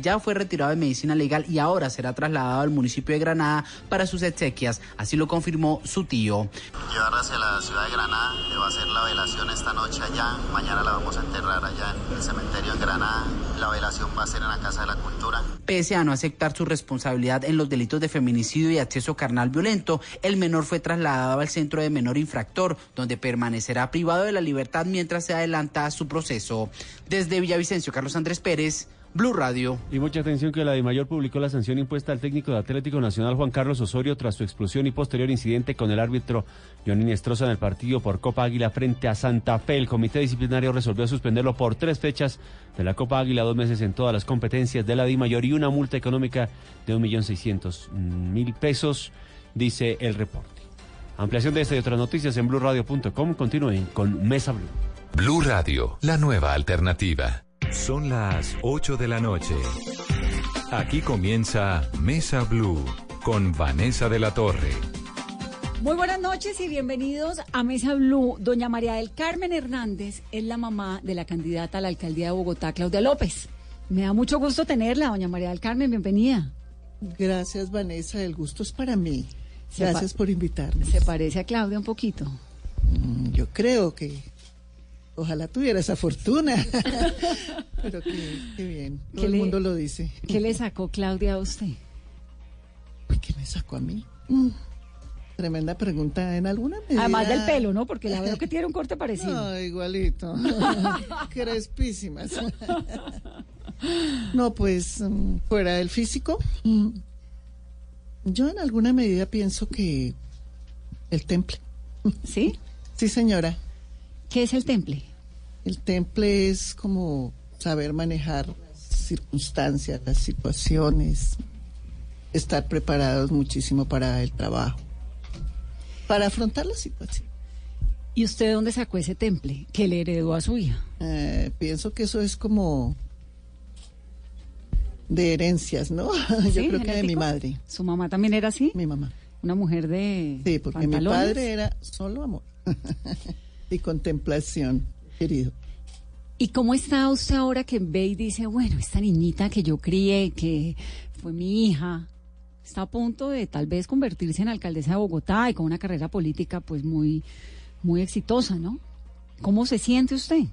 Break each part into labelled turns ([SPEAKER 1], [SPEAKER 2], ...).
[SPEAKER 1] Ya fue retirado de medicina legal y ahora será trasladado al municipio de Granada para sus exequias. Así lo confirmó su tío.
[SPEAKER 2] Llevar hacia la ciudad de Granada, le va a hacer la velación esta noche allá. Mañana la vamos a enterrar allá en el cementerio en Granada. La velación va a ser en la Casa de la Cultura.
[SPEAKER 1] Pese a no aceptar su responsabilidad en los delitos de feminicidio y acceso carnal violento, el menor fue trasladado al centro de menor infractor, donde permanecerá privado de la libertad mientras se adelanta su proceso. Desde Villavicencio, Carlos Andrés Pérez. Blue Radio.
[SPEAKER 3] Y mucha atención que la de mayor publicó la sanción impuesta al técnico de Atlético Nacional Juan Carlos Osorio tras su explosión y posterior incidente con el árbitro Johnny Nestroza en el partido por Copa Águila frente a Santa Fe. El comité disciplinario resolvió suspenderlo por tres fechas de la Copa Águila, dos meses en todas las competencias de la Di Mayor y una multa económica de 1.600.000 pesos, dice el reporte. Ampliación de esta y otras noticias en blueradio.com. Continúen con Mesa Blue.
[SPEAKER 4] Blue Radio, la nueva alternativa.
[SPEAKER 5] Son las 8 de la noche. Aquí comienza Mesa Blue con Vanessa de la Torre.
[SPEAKER 6] Muy buenas noches y bienvenidos a Mesa Blue. Doña María del Carmen Hernández es la mamá de la candidata a la alcaldía de Bogotá, Claudia López. Me da mucho gusto tenerla, doña María del Carmen, bienvenida.
[SPEAKER 7] Gracias, Vanessa, el gusto es para mí. Gracias por invitarme.
[SPEAKER 6] ¿Se parece a Claudia un poquito?
[SPEAKER 7] Mm, yo creo que Ojalá tuviera esa fortuna. Pero qué, bien. Todo el mundo lo dice.
[SPEAKER 6] ¿Qué le sacó Claudia a usted?
[SPEAKER 7] ¿Qué me sacó a mí? Mm, tremenda pregunta en alguna medida.
[SPEAKER 6] Además del pelo, ¿no? Porque la veo que tiene un corte parecido.
[SPEAKER 7] No, igualito. Crespísimas. no, pues mm, fuera del físico. Yo en alguna medida pienso que el temple.
[SPEAKER 6] ¿Sí?
[SPEAKER 7] Sí, señora.
[SPEAKER 6] ¿Qué es el temple?
[SPEAKER 7] El temple es como saber manejar las circunstancias, las situaciones, estar preparados muchísimo para el trabajo, para afrontar la situación.
[SPEAKER 6] ¿Y usted dónde sacó ese temple que le heredó a su hija?
[SPEAKER 7] Eh, pienso que eso es como de herencias, ¿no? Yo creo que de mi madre.
[SPEAKER 6] ¿Su mamá también era así?
[SPEAKER 7] Mi mamá.
[SPEAKER 6] Una mujer de.
[SPEAKER 7] Sí, porque mi padre era solo amor. y contemplación, querido.
[SPEAKER 6] ¿Y cómo está usted ahora que ve y dice, bueno, esta niñita que yo crié, que fue mi hija, está a punto de tal vez convertirse en alcaldesa de Bogotá y con una carrera política pues muy, muy exitosa, ¿no? ¿Cómo se siente usted?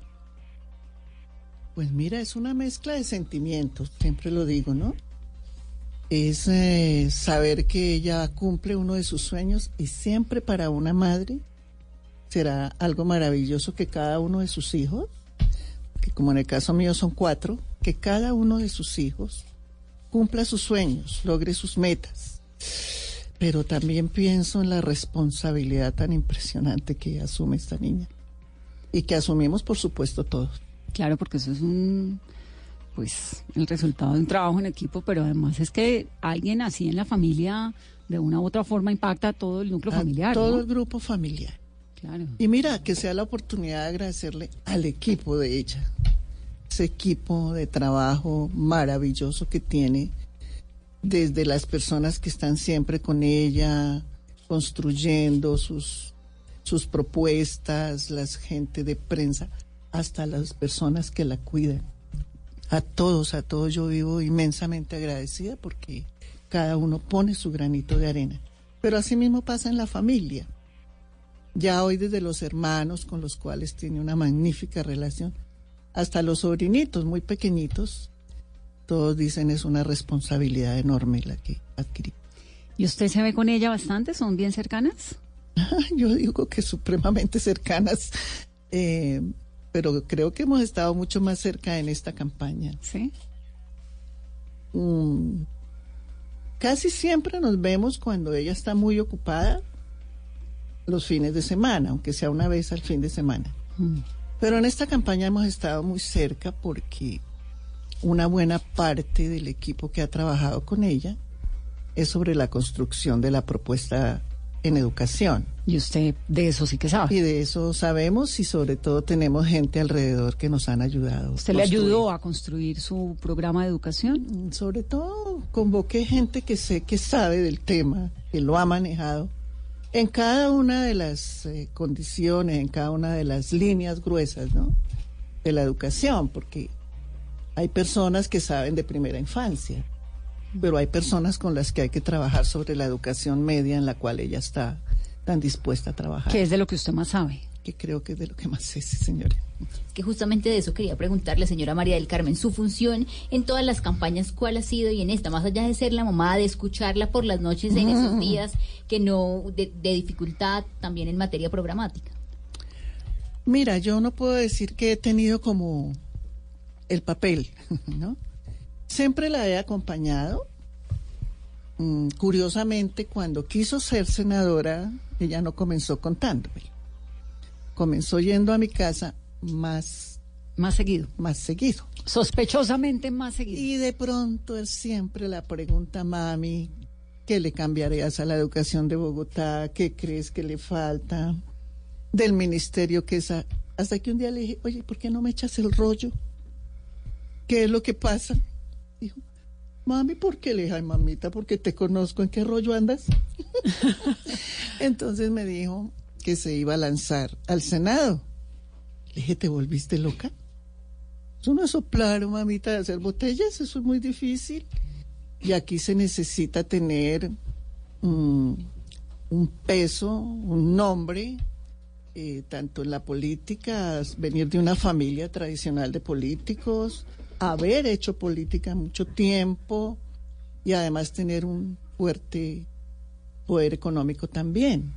[SPEAKER 7] Pues mira, es una mezcla de sentimientos, siempre lo digo, ¿no? Es eh, saber que ella cumple uno de sus sueños y siempre para una madre será algo maravilloso que cada uno de sus hijos, que como en el caso mío son cuatro, que cada uno de sus hijos cumpla sus sueños, logre sus metas. Pero también pienso en la responsabilidad tan impresionante que asume esta niña y que asumimos, por supuesto, todos.
[SPEAKER 6] Claro, porque eso es un pues el resultado de un trabajo en equipo, pero además es que alguien así en la familia de una u otra forma impacta a todo el núcleo familiar.
[SPEAKER 7] Todo el grupo familiar. Y mira, que sea la oportunidad de agradecerle al equipo de ella, ese equipo de trabajo maravilloso que tiene, desde las personas que están siempre con ella, construyendo sus, sus propuestas, la gente de prensa, hasta las personas que la cuidan. A todos, a todos yo vivo inmensamente agradecida porque cada uno pone su granito de arena. Pero así mismo pasa en la familia ya hoy desde los hermanos con los cuales tiene una magnífica relación, hasta los sobrinitos muy pequeñitos, todos dicen es una responsabilidad enorme la que adquirí.
[SPEAKER 6] ¿Y usted se ve con ella bastante? ¿Son bien cercanas?
[SPEAKER 7] Yo digo que supremamente cercanas, eh, pero creo que hemos estado mucho más cerca en esta campaña.
[SPEAKER 6] Sí.
[SPEAKER 7] Mm, casi siempre nos vemos cuando ella está muy ocupada los fines de semana, aunque sea una vez al fin de semana. Mm. Pero en esta campaña hemos estado muy cerca porque una buena parte del equipo que ha trabajado con ella es sobre la construcción de la propuesta en educación.
[SPEAKER 6] Y usted de eso sí que sabe.
[SPEAKER 7] Y de eso sabemos y sobre todo tenemos gente alrededor que nos han ayudado.
[SPEAKER 6] ¿Usted le ayudó a construir su programa de educación?
[SPEAKER 7] Sobre todo convoqué gente que sé que sabe del tema, que lo ha manejado en cada una de las eh, condiciones, en cada una de las líneas gruesas, ¿no? De la educación, porque hay personas que saben de primera infancia, pero hay personas con las que hay que trabajar sobre la educación media en la cual ella está tan dispuesta a trabajar.
[SPEAKER 6] ¿Qué es de lo que usted más sabe?
[SPEAKER 7] Que creo que es de lo que más sé, señora.
[SPEAKER 8] Es que justamente de eso quería preguntarle, señora María del Carmen, su función en todas las campañas, ¿cuál ha sido? Y en esta, más allá de ser la mamá, de escucharla por las noches en esos mm. días que no, de, de dificultad también en materia programática.
[SPEAKER 7] Mira, yo no puedo decir que he tenido como el papel, ¿no? Siempre la he acompañado. Mm, curiosamente, cuando quiso ser senadora, ella no comenzó contándome. Comenzó yendo a mi casa más...
[SPEAKER 6] Más seguido.
[SPEAKER 7] Más seguido.
[SPEAKER 6] Sospechosamente más seguido.
[SPEAKER 7] Y de pronto él siempre la pregunta, mami, ¿qué le cambiarías a la educación de Bogotá? ¿Qué crees que le falta? Del ministerio que es... Hasta que un día le dije, oye, ¿por qué no me echas el rollo? ¿Qué es lo que pasa? Dijo, mami, ¿por qué le dije, ay, mamita? Porque te conozco, ¿en qué rollo andas? Entonces me dijo que se iba a lanzar al Senado. Le dije, ¿te volviste loca? Eso no es soplar, mamita, de hacer botellas, eso es muy difícil. Y aquí se necesita tener un peso, un nombre, eh, tanto en la política, venir de una familia tradicional de políticos, haber hecho política mucho tiempo y además tener un fuerte poder económico también.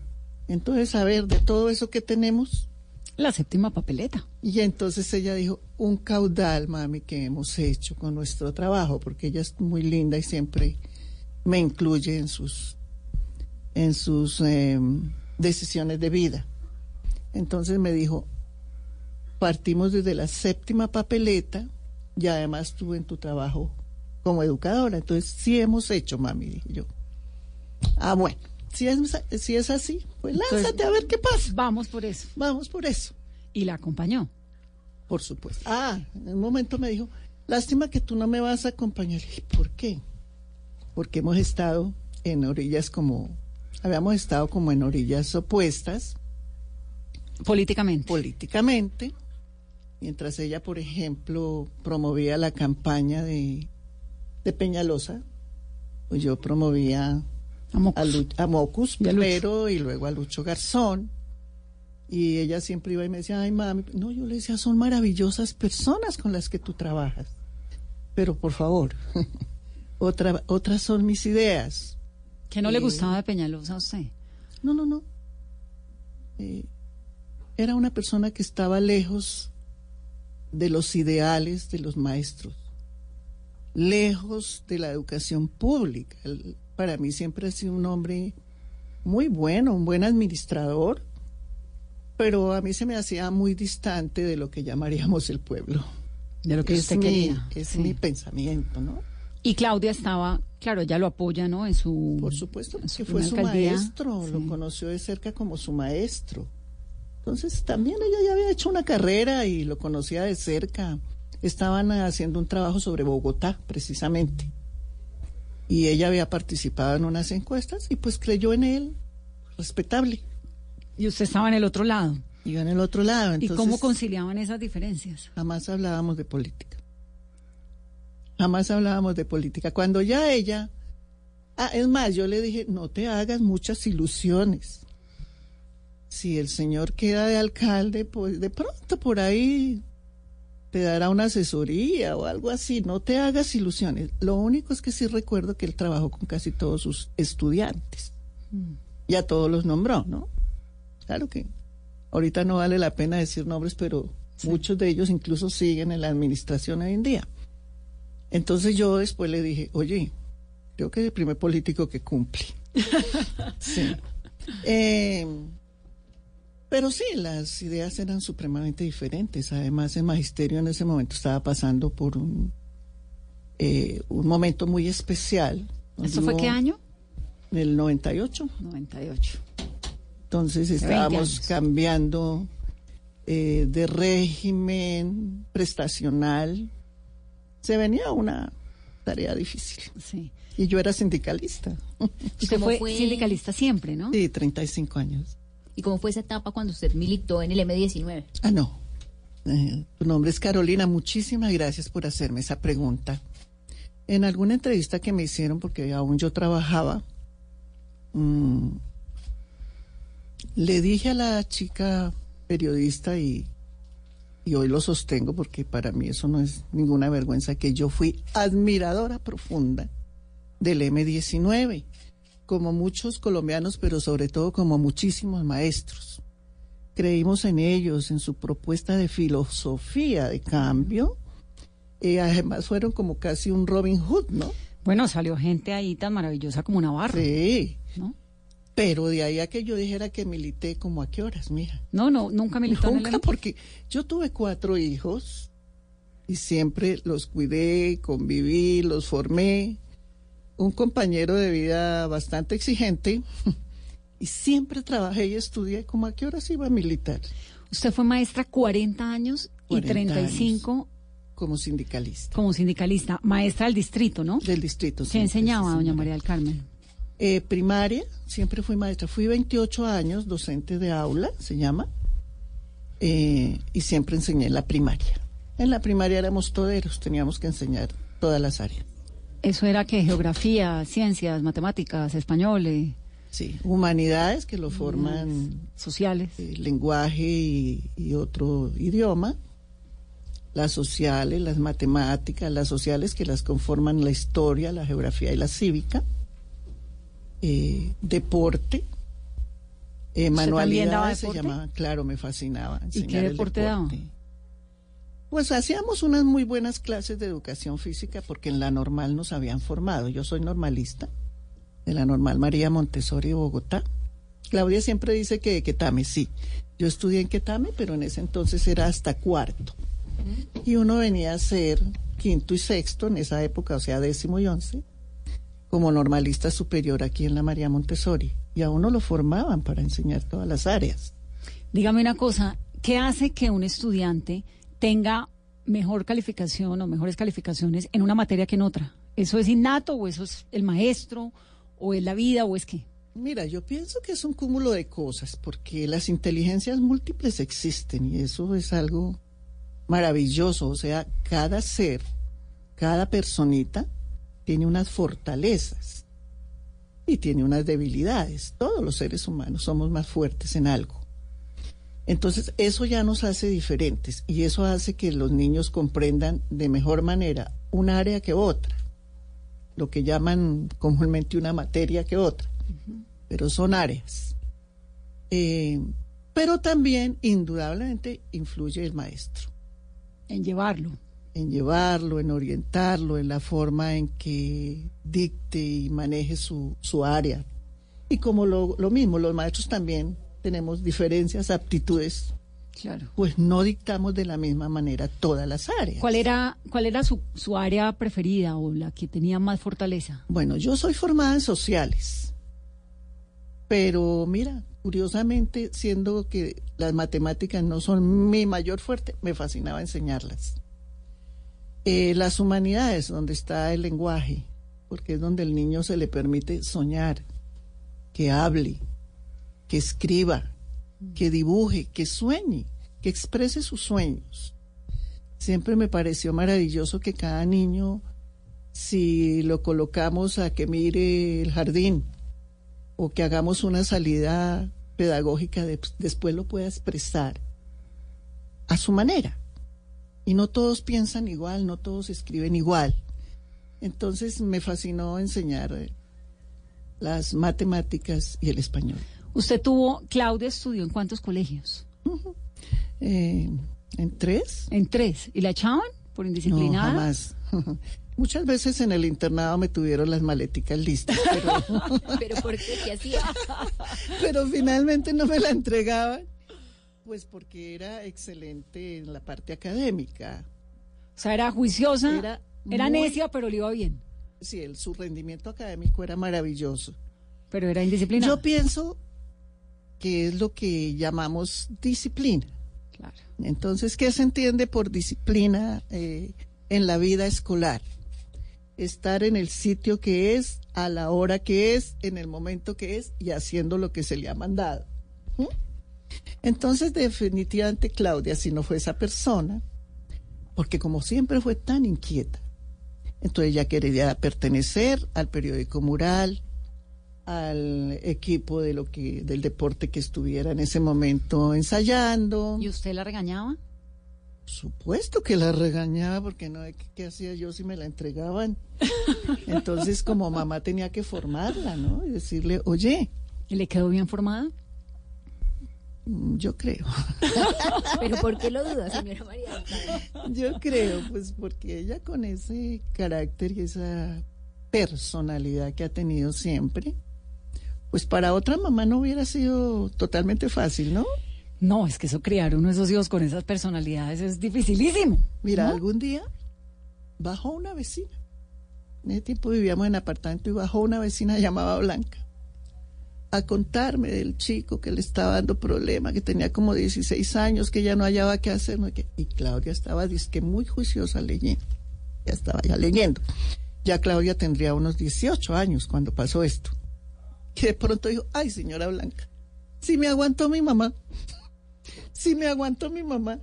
[SPEAKER 7] Entonces, a ver, de todo eso que tenemos.
[SPEAKER 6] La séptima papeleta.
[SPEAKER 7] Y entonces ella dijo, un caudal, mami, que hemos hecho con nuestro trabajo, porque ella es muy linda y siempre me incluye en sus, en sus em, decisiones de vida. Entonces me dijo, partimos desde la séptima papeleta, y además tú en tu trabajo como educadora. Entonces, sí hemos hecho, mami, dije yo. Ah, bueno, si es, si es así, pues lánzate a ver qué pasa.
[SPEAKER 6] Vamos por eso.
[SPEAKER 7] Vamos por eso.
[SPEAKER 6] ¿Y la acompañó?
[SPEAKER 7] Por supuesto. Ah, en un momento me dijo, lástima que tú no me vas a acompañar. Y ¿por qué? Porque hemos estado en orillas como, habíamos estado como en orillas opuestas.
[SPEAKER 6] Políticamente.
[SPEAKER 7] Políticamente mientras ella, por ejemplo, promovía la campaña de, de Peñalosa, pues yo promovía a Mocus, primero y luego a Lucho Garzón. Y ella siempre iba y me decía, ay mami, no, yo le decía, son maravillosas personas con las que tú trabajas. Pero por favor, otra, otras son mis ideas.
[SPEAKER 6] ¿Qué no le gustaba de Peñalosa a usted?
[SPEAKER 7] No, no, no. Eh, era una persona que estaba lejos de los ideales de los maestros, lejos de la educación pública. Para mí siempre ha sido un hombre muy bueno, un buen administrador, pero a mí se me hacía muy distante de lo que llamaríamos el pueblo.
[SPEAKER 6] De lo que usted quería.
[SPEAKER 7] Es mi pensamiento, ¿no?
[SPEAKER 6] Y Claudia estaba, claro, ella lo apoya, ¿no? En su.
[SPEAKER 7] Por supuesto, que fue su maestro, lo conoció de cerca como su maestro. Entonces también ella ya había hecho una carrera y lo conocía de cerca. Estaban haciendo un trabajo sobre Bogotá, precisamente. Y ella había participado en unas encuestas y pues creyó en él, respetable.
[SPEAKER 6] Y usted estaba en el otro lado.
[SPEAKER 7] Iba en el otro lado.
[SPEAKER 6] ¿Y cómo conciliaban esas diferencias?
[SPEAKER 7] Jamás hablábamos de política. Jamás hablábamos de política. Cuando ya ella... Ah, es más, yo le dije, no te hagas muchas ilusiones si el señor queda de alcalde, pues de pronto por ahí te dará una asesoría o algo así. No te hagas ilusiones. Lo único es que sí recuerdo que él trabajó con casi todos sus estudiantes. Mm. Y a todos los nombró, ¿no? Claro que ahorita no vale la pena decir nombres, pero muchos de ellos incluso siguen en la administración hoy en día. Entonces yo después le dije, oye, creo que es el primer político que cumple. sí. Eh, pero sí, las ideas eran supremamente diferentes. Además, el magisterio en ese momento estaba pasando por un eh, un momento muy especial.
[SPEAKER 6] ¿Eso fue qué año?
[SPEAKER 7] En el 98.
[SPEAKER 6] 98.
[SPEAKER 7] Entonces estábamos cambiando eh, de régimen prestacional. Se venía una tarea difícil.
[SPEAKER 6] Sí.
[SPEAKER 7] Y yo era sindicalista.
[SPEAKER 6] Usted fue, sindicalista siempre, ¿no?
[SPEAKER 7] Sí, 35 años.
[SPEAKER 8] ¿Y cómo fue esa etapa cuando usted militó en el M19?
[SPEAKER 7] Ah, no. Eh, tu nombre es Carolina. Muchísimas gracias por hacerme esa pregunta. En alguna entrevista que me hicieron, porque aún yo trabajaba, mm, le dije a la chica periodista y, y hoy lo sostengo porque para mí eso no es ninguna vergüenza, que yo fui admiradora profunda del M19, como muchos colombianos, pero sobre todo como muchísimos maestros. Creímos en ellos, en su propuesta de filosofía de cambio. y además fueron como casi un Robin Hood, ¿no?
[SPEAKER 6] Bueno, salió gente ahí tan maravillosa como Navarro.
[SPEAKER 7] Sí. ¿no? Pero de ahí a que yo dijera que milité, como a qué horas, mija.
[SPEAKER 6] No, no, nunca militó
[SPEAKER 7] nunca, en el porque yo tuve cuatro hijos y siempre los cuidé, conviví, los formé. Un compañero de vida bastante exigente y siempre trabajé y estudié. ¿Como a qué horas iba a militar?
[SPEAKER 6] Usted fue maestra 40 años y 35
[SPEAKER 7] como sindicalista.
[SPEAKER 6] Como sindicalista, maestra del distrito, ¿no?
[SPEAKER 7] Del distrito.
[SPEAKER 6] ¿Qué enseñaba, doña María del Carmen?
[SPEAKER 7] Eh, primaria, siempre fui maestra. Fui 28 años docente de aula, se llama, eh, y siempre enseñé en la primaria. En la primaria éramos toderos, teníamos que enseñar todas las áreas.
[SPEAKER 6] ¿Eso era que geografía, ciencias, matemáticas, español? Eh?
[SPEAKER 7] Sí, humanidades que lo forman.
[SPEAKER 6] Sociales.
[SPEAKER 7] lenguaje y otro idioma las sociales, las matemáticas, las sociales que las conforman la historia, la geografía y la cívica, eh, deporte, eh, manualidades se llamaba, claro, me fascinaba.
[SPEAKER 6] ¿Y qué deporte, daba?
[SPEAKER 7] Pues hacíamos unas muy buenas clases de educación física porque en la normal nos habían formado. Yo soy normalista de la normal María Montessori de Bogotá. Claudia siempre dice que de Quetame, sí. Yo estudié en Quetame, pero en ese entonces era hasta cuarto. Y uno venía a ser quinto y sexto en esa época, o sea, décimo y once, como normalista superior aquí en la María Montessori. Y a uno lo formaban para enseñar todas las áreas.
[SPEAKER 6] Dígame una cosa, ¿qué hace que un estudiante tenga mejor calificación o mejores calificaciones en una materia que en otra? ¿Eso es innato o eso es el maestro o es la vida o es qué?
[SPEAKER 7] Mira, yo pienso que es un cúmulo de cosas, porque las inteligencias múltiples existen y eso es algo maravilloso. O sea, cada ser, cada personita tiene unas fortalezas y tiene unas debilidades. Todos los seres humanos somos más fuertes en algo. Entonces, eso ya nos hace diferentes y eso hace que los niños comprendan de mejor manera un área que otra, lo que llaman comúnmente una materia que otra, pero son áreas. Eh, pero también, indudablemente, influye el maestro.
[SPEAKER 6] En llevarlo.
[SPEAKER 7] En llevarlo, en orientarlo, en la forma en que dicte y maneje su, su área. Y como lo, lo mismo, los maestros también tenemos diferencias, aptitudes
[SPEAKER 6] Claro.
[SPEAKER 7] Pues no dictamos de la misma manera todas las áreas.
[SPEAKER 6] ¿Cuál era, cuál era su, su, área preferida o la que tenía más fortaleza?
[SPEAKER 7] Bueno, yo soy formada en sociales. Pero mira, curiosamente, siendo que las matemáticas no son mi mayor fuerte, me fascinaba enseñarlas. Eh, las humanidades, donde está el lenguaje, porque es donde el niño se le permite soñar, que hable, que escriba, que dibuje, que sueñe, que exprese sus sueños. Siempre me pareció maravilloso que cada niño, si lo colocamos a que mire el jardín, o que hagamos una salida pedagógica, después lo pueda expresar a su manera. Y no todos piensan igual, no todos escriben igual. Entonces me fascinó enseñar eh, las matemáticas y el español.
[SPEAKER 6] ¿Usted tuvo, Claudia estudió en cuántos colegios?
[SPEAKER 7] Eh, en tres.
[SPEAKER 6] En tres. ¿Y la echaban por indisciplinada?
[SPEAKER 7] No, jamás. Muchas veces en el internado me tuvieron las maleticas listas, pero...
[SPEAKER 8] ¿Pero por qué? ¿Qué hacía?
[SPEAKER 7] pero finalmente no me la entregaban, pues porque era excelente en la parte académica.
[SPEAKER 6] O sea, era juiciosa.
[SPEAKER 7] Era
[SPEAKER 6] Era
[SPEAKER 7] muy-
[SPEAKER 6] necia, pero le iba bien.
[SPEAKER 7] Sí, el, su rendimiento académico era maravilloso.
[SPEAKER 6] Pero era indisciplinada.
[SPEAKER 7] Yo pienso que es lo que llamamos disciplina.
[SPEAKER 6] Claro.
[SPEAKER 7] Entonces, ¿qué se entiende por disciplina eh, en la vida escolar? Estar en el sitio que es, a la hora que es, en el momento que es y haciendo lo que se le ha mandado. ¿Mm? Entonces, definitivamente, Claudia, si no fue esa persona, porque como siempre fue tan inquieta, entonces ella quería pertenecer al periódico mural, al equipo de lo que del deporte que estuviera en ese momento ensayando.
[SPEAKER 6] ¿Y usted la regañaba?
[SPEAKER 7] Supuesto que la regañaba porque no ¿qué, qué hacía yo si me la entregaban. Entonces como mamá tenía que formarla, ¿no? Y decirle, "Oye,
[SPEAKER 6] ¿Y le quedó bien formada?
[SPEAKER 7] mm, yo creo.
[SPEAKER 8] Pero ¿por qué lo duda, señora María?
[SPEAKER 7] Yo creo, pues porque ella con ese carácter y esa personalidad que ha tenido siempre, pues para otra mamá no hubiera sido totalmente fácil, ¿no?
[SPEAKER 6] No, es que eso criar uno de esos hijos con esas personalidades es dificilísimo.
[SPEAKER 7] Mira,
[SPEAKER 6] ¿no?
[SPEAKER 7] algún día bajó una vecina. En ese tiempo vivíamos en apartamento y bajó una vecina llamada Blanca a contarme del chico que le estaba dando problema, que tenía como 16 años, que ya no hallaba qué hacer. no. Y Claudia estaba, disque muy juiciosa leyendo. Ya estaba ya leyendo. Ya Claudia tendría unos 18 años cuando pasó esto. Y de pronto dijo, ay, señora Blanca, si me aguantó mi mamá, si me aguantó mi mamá.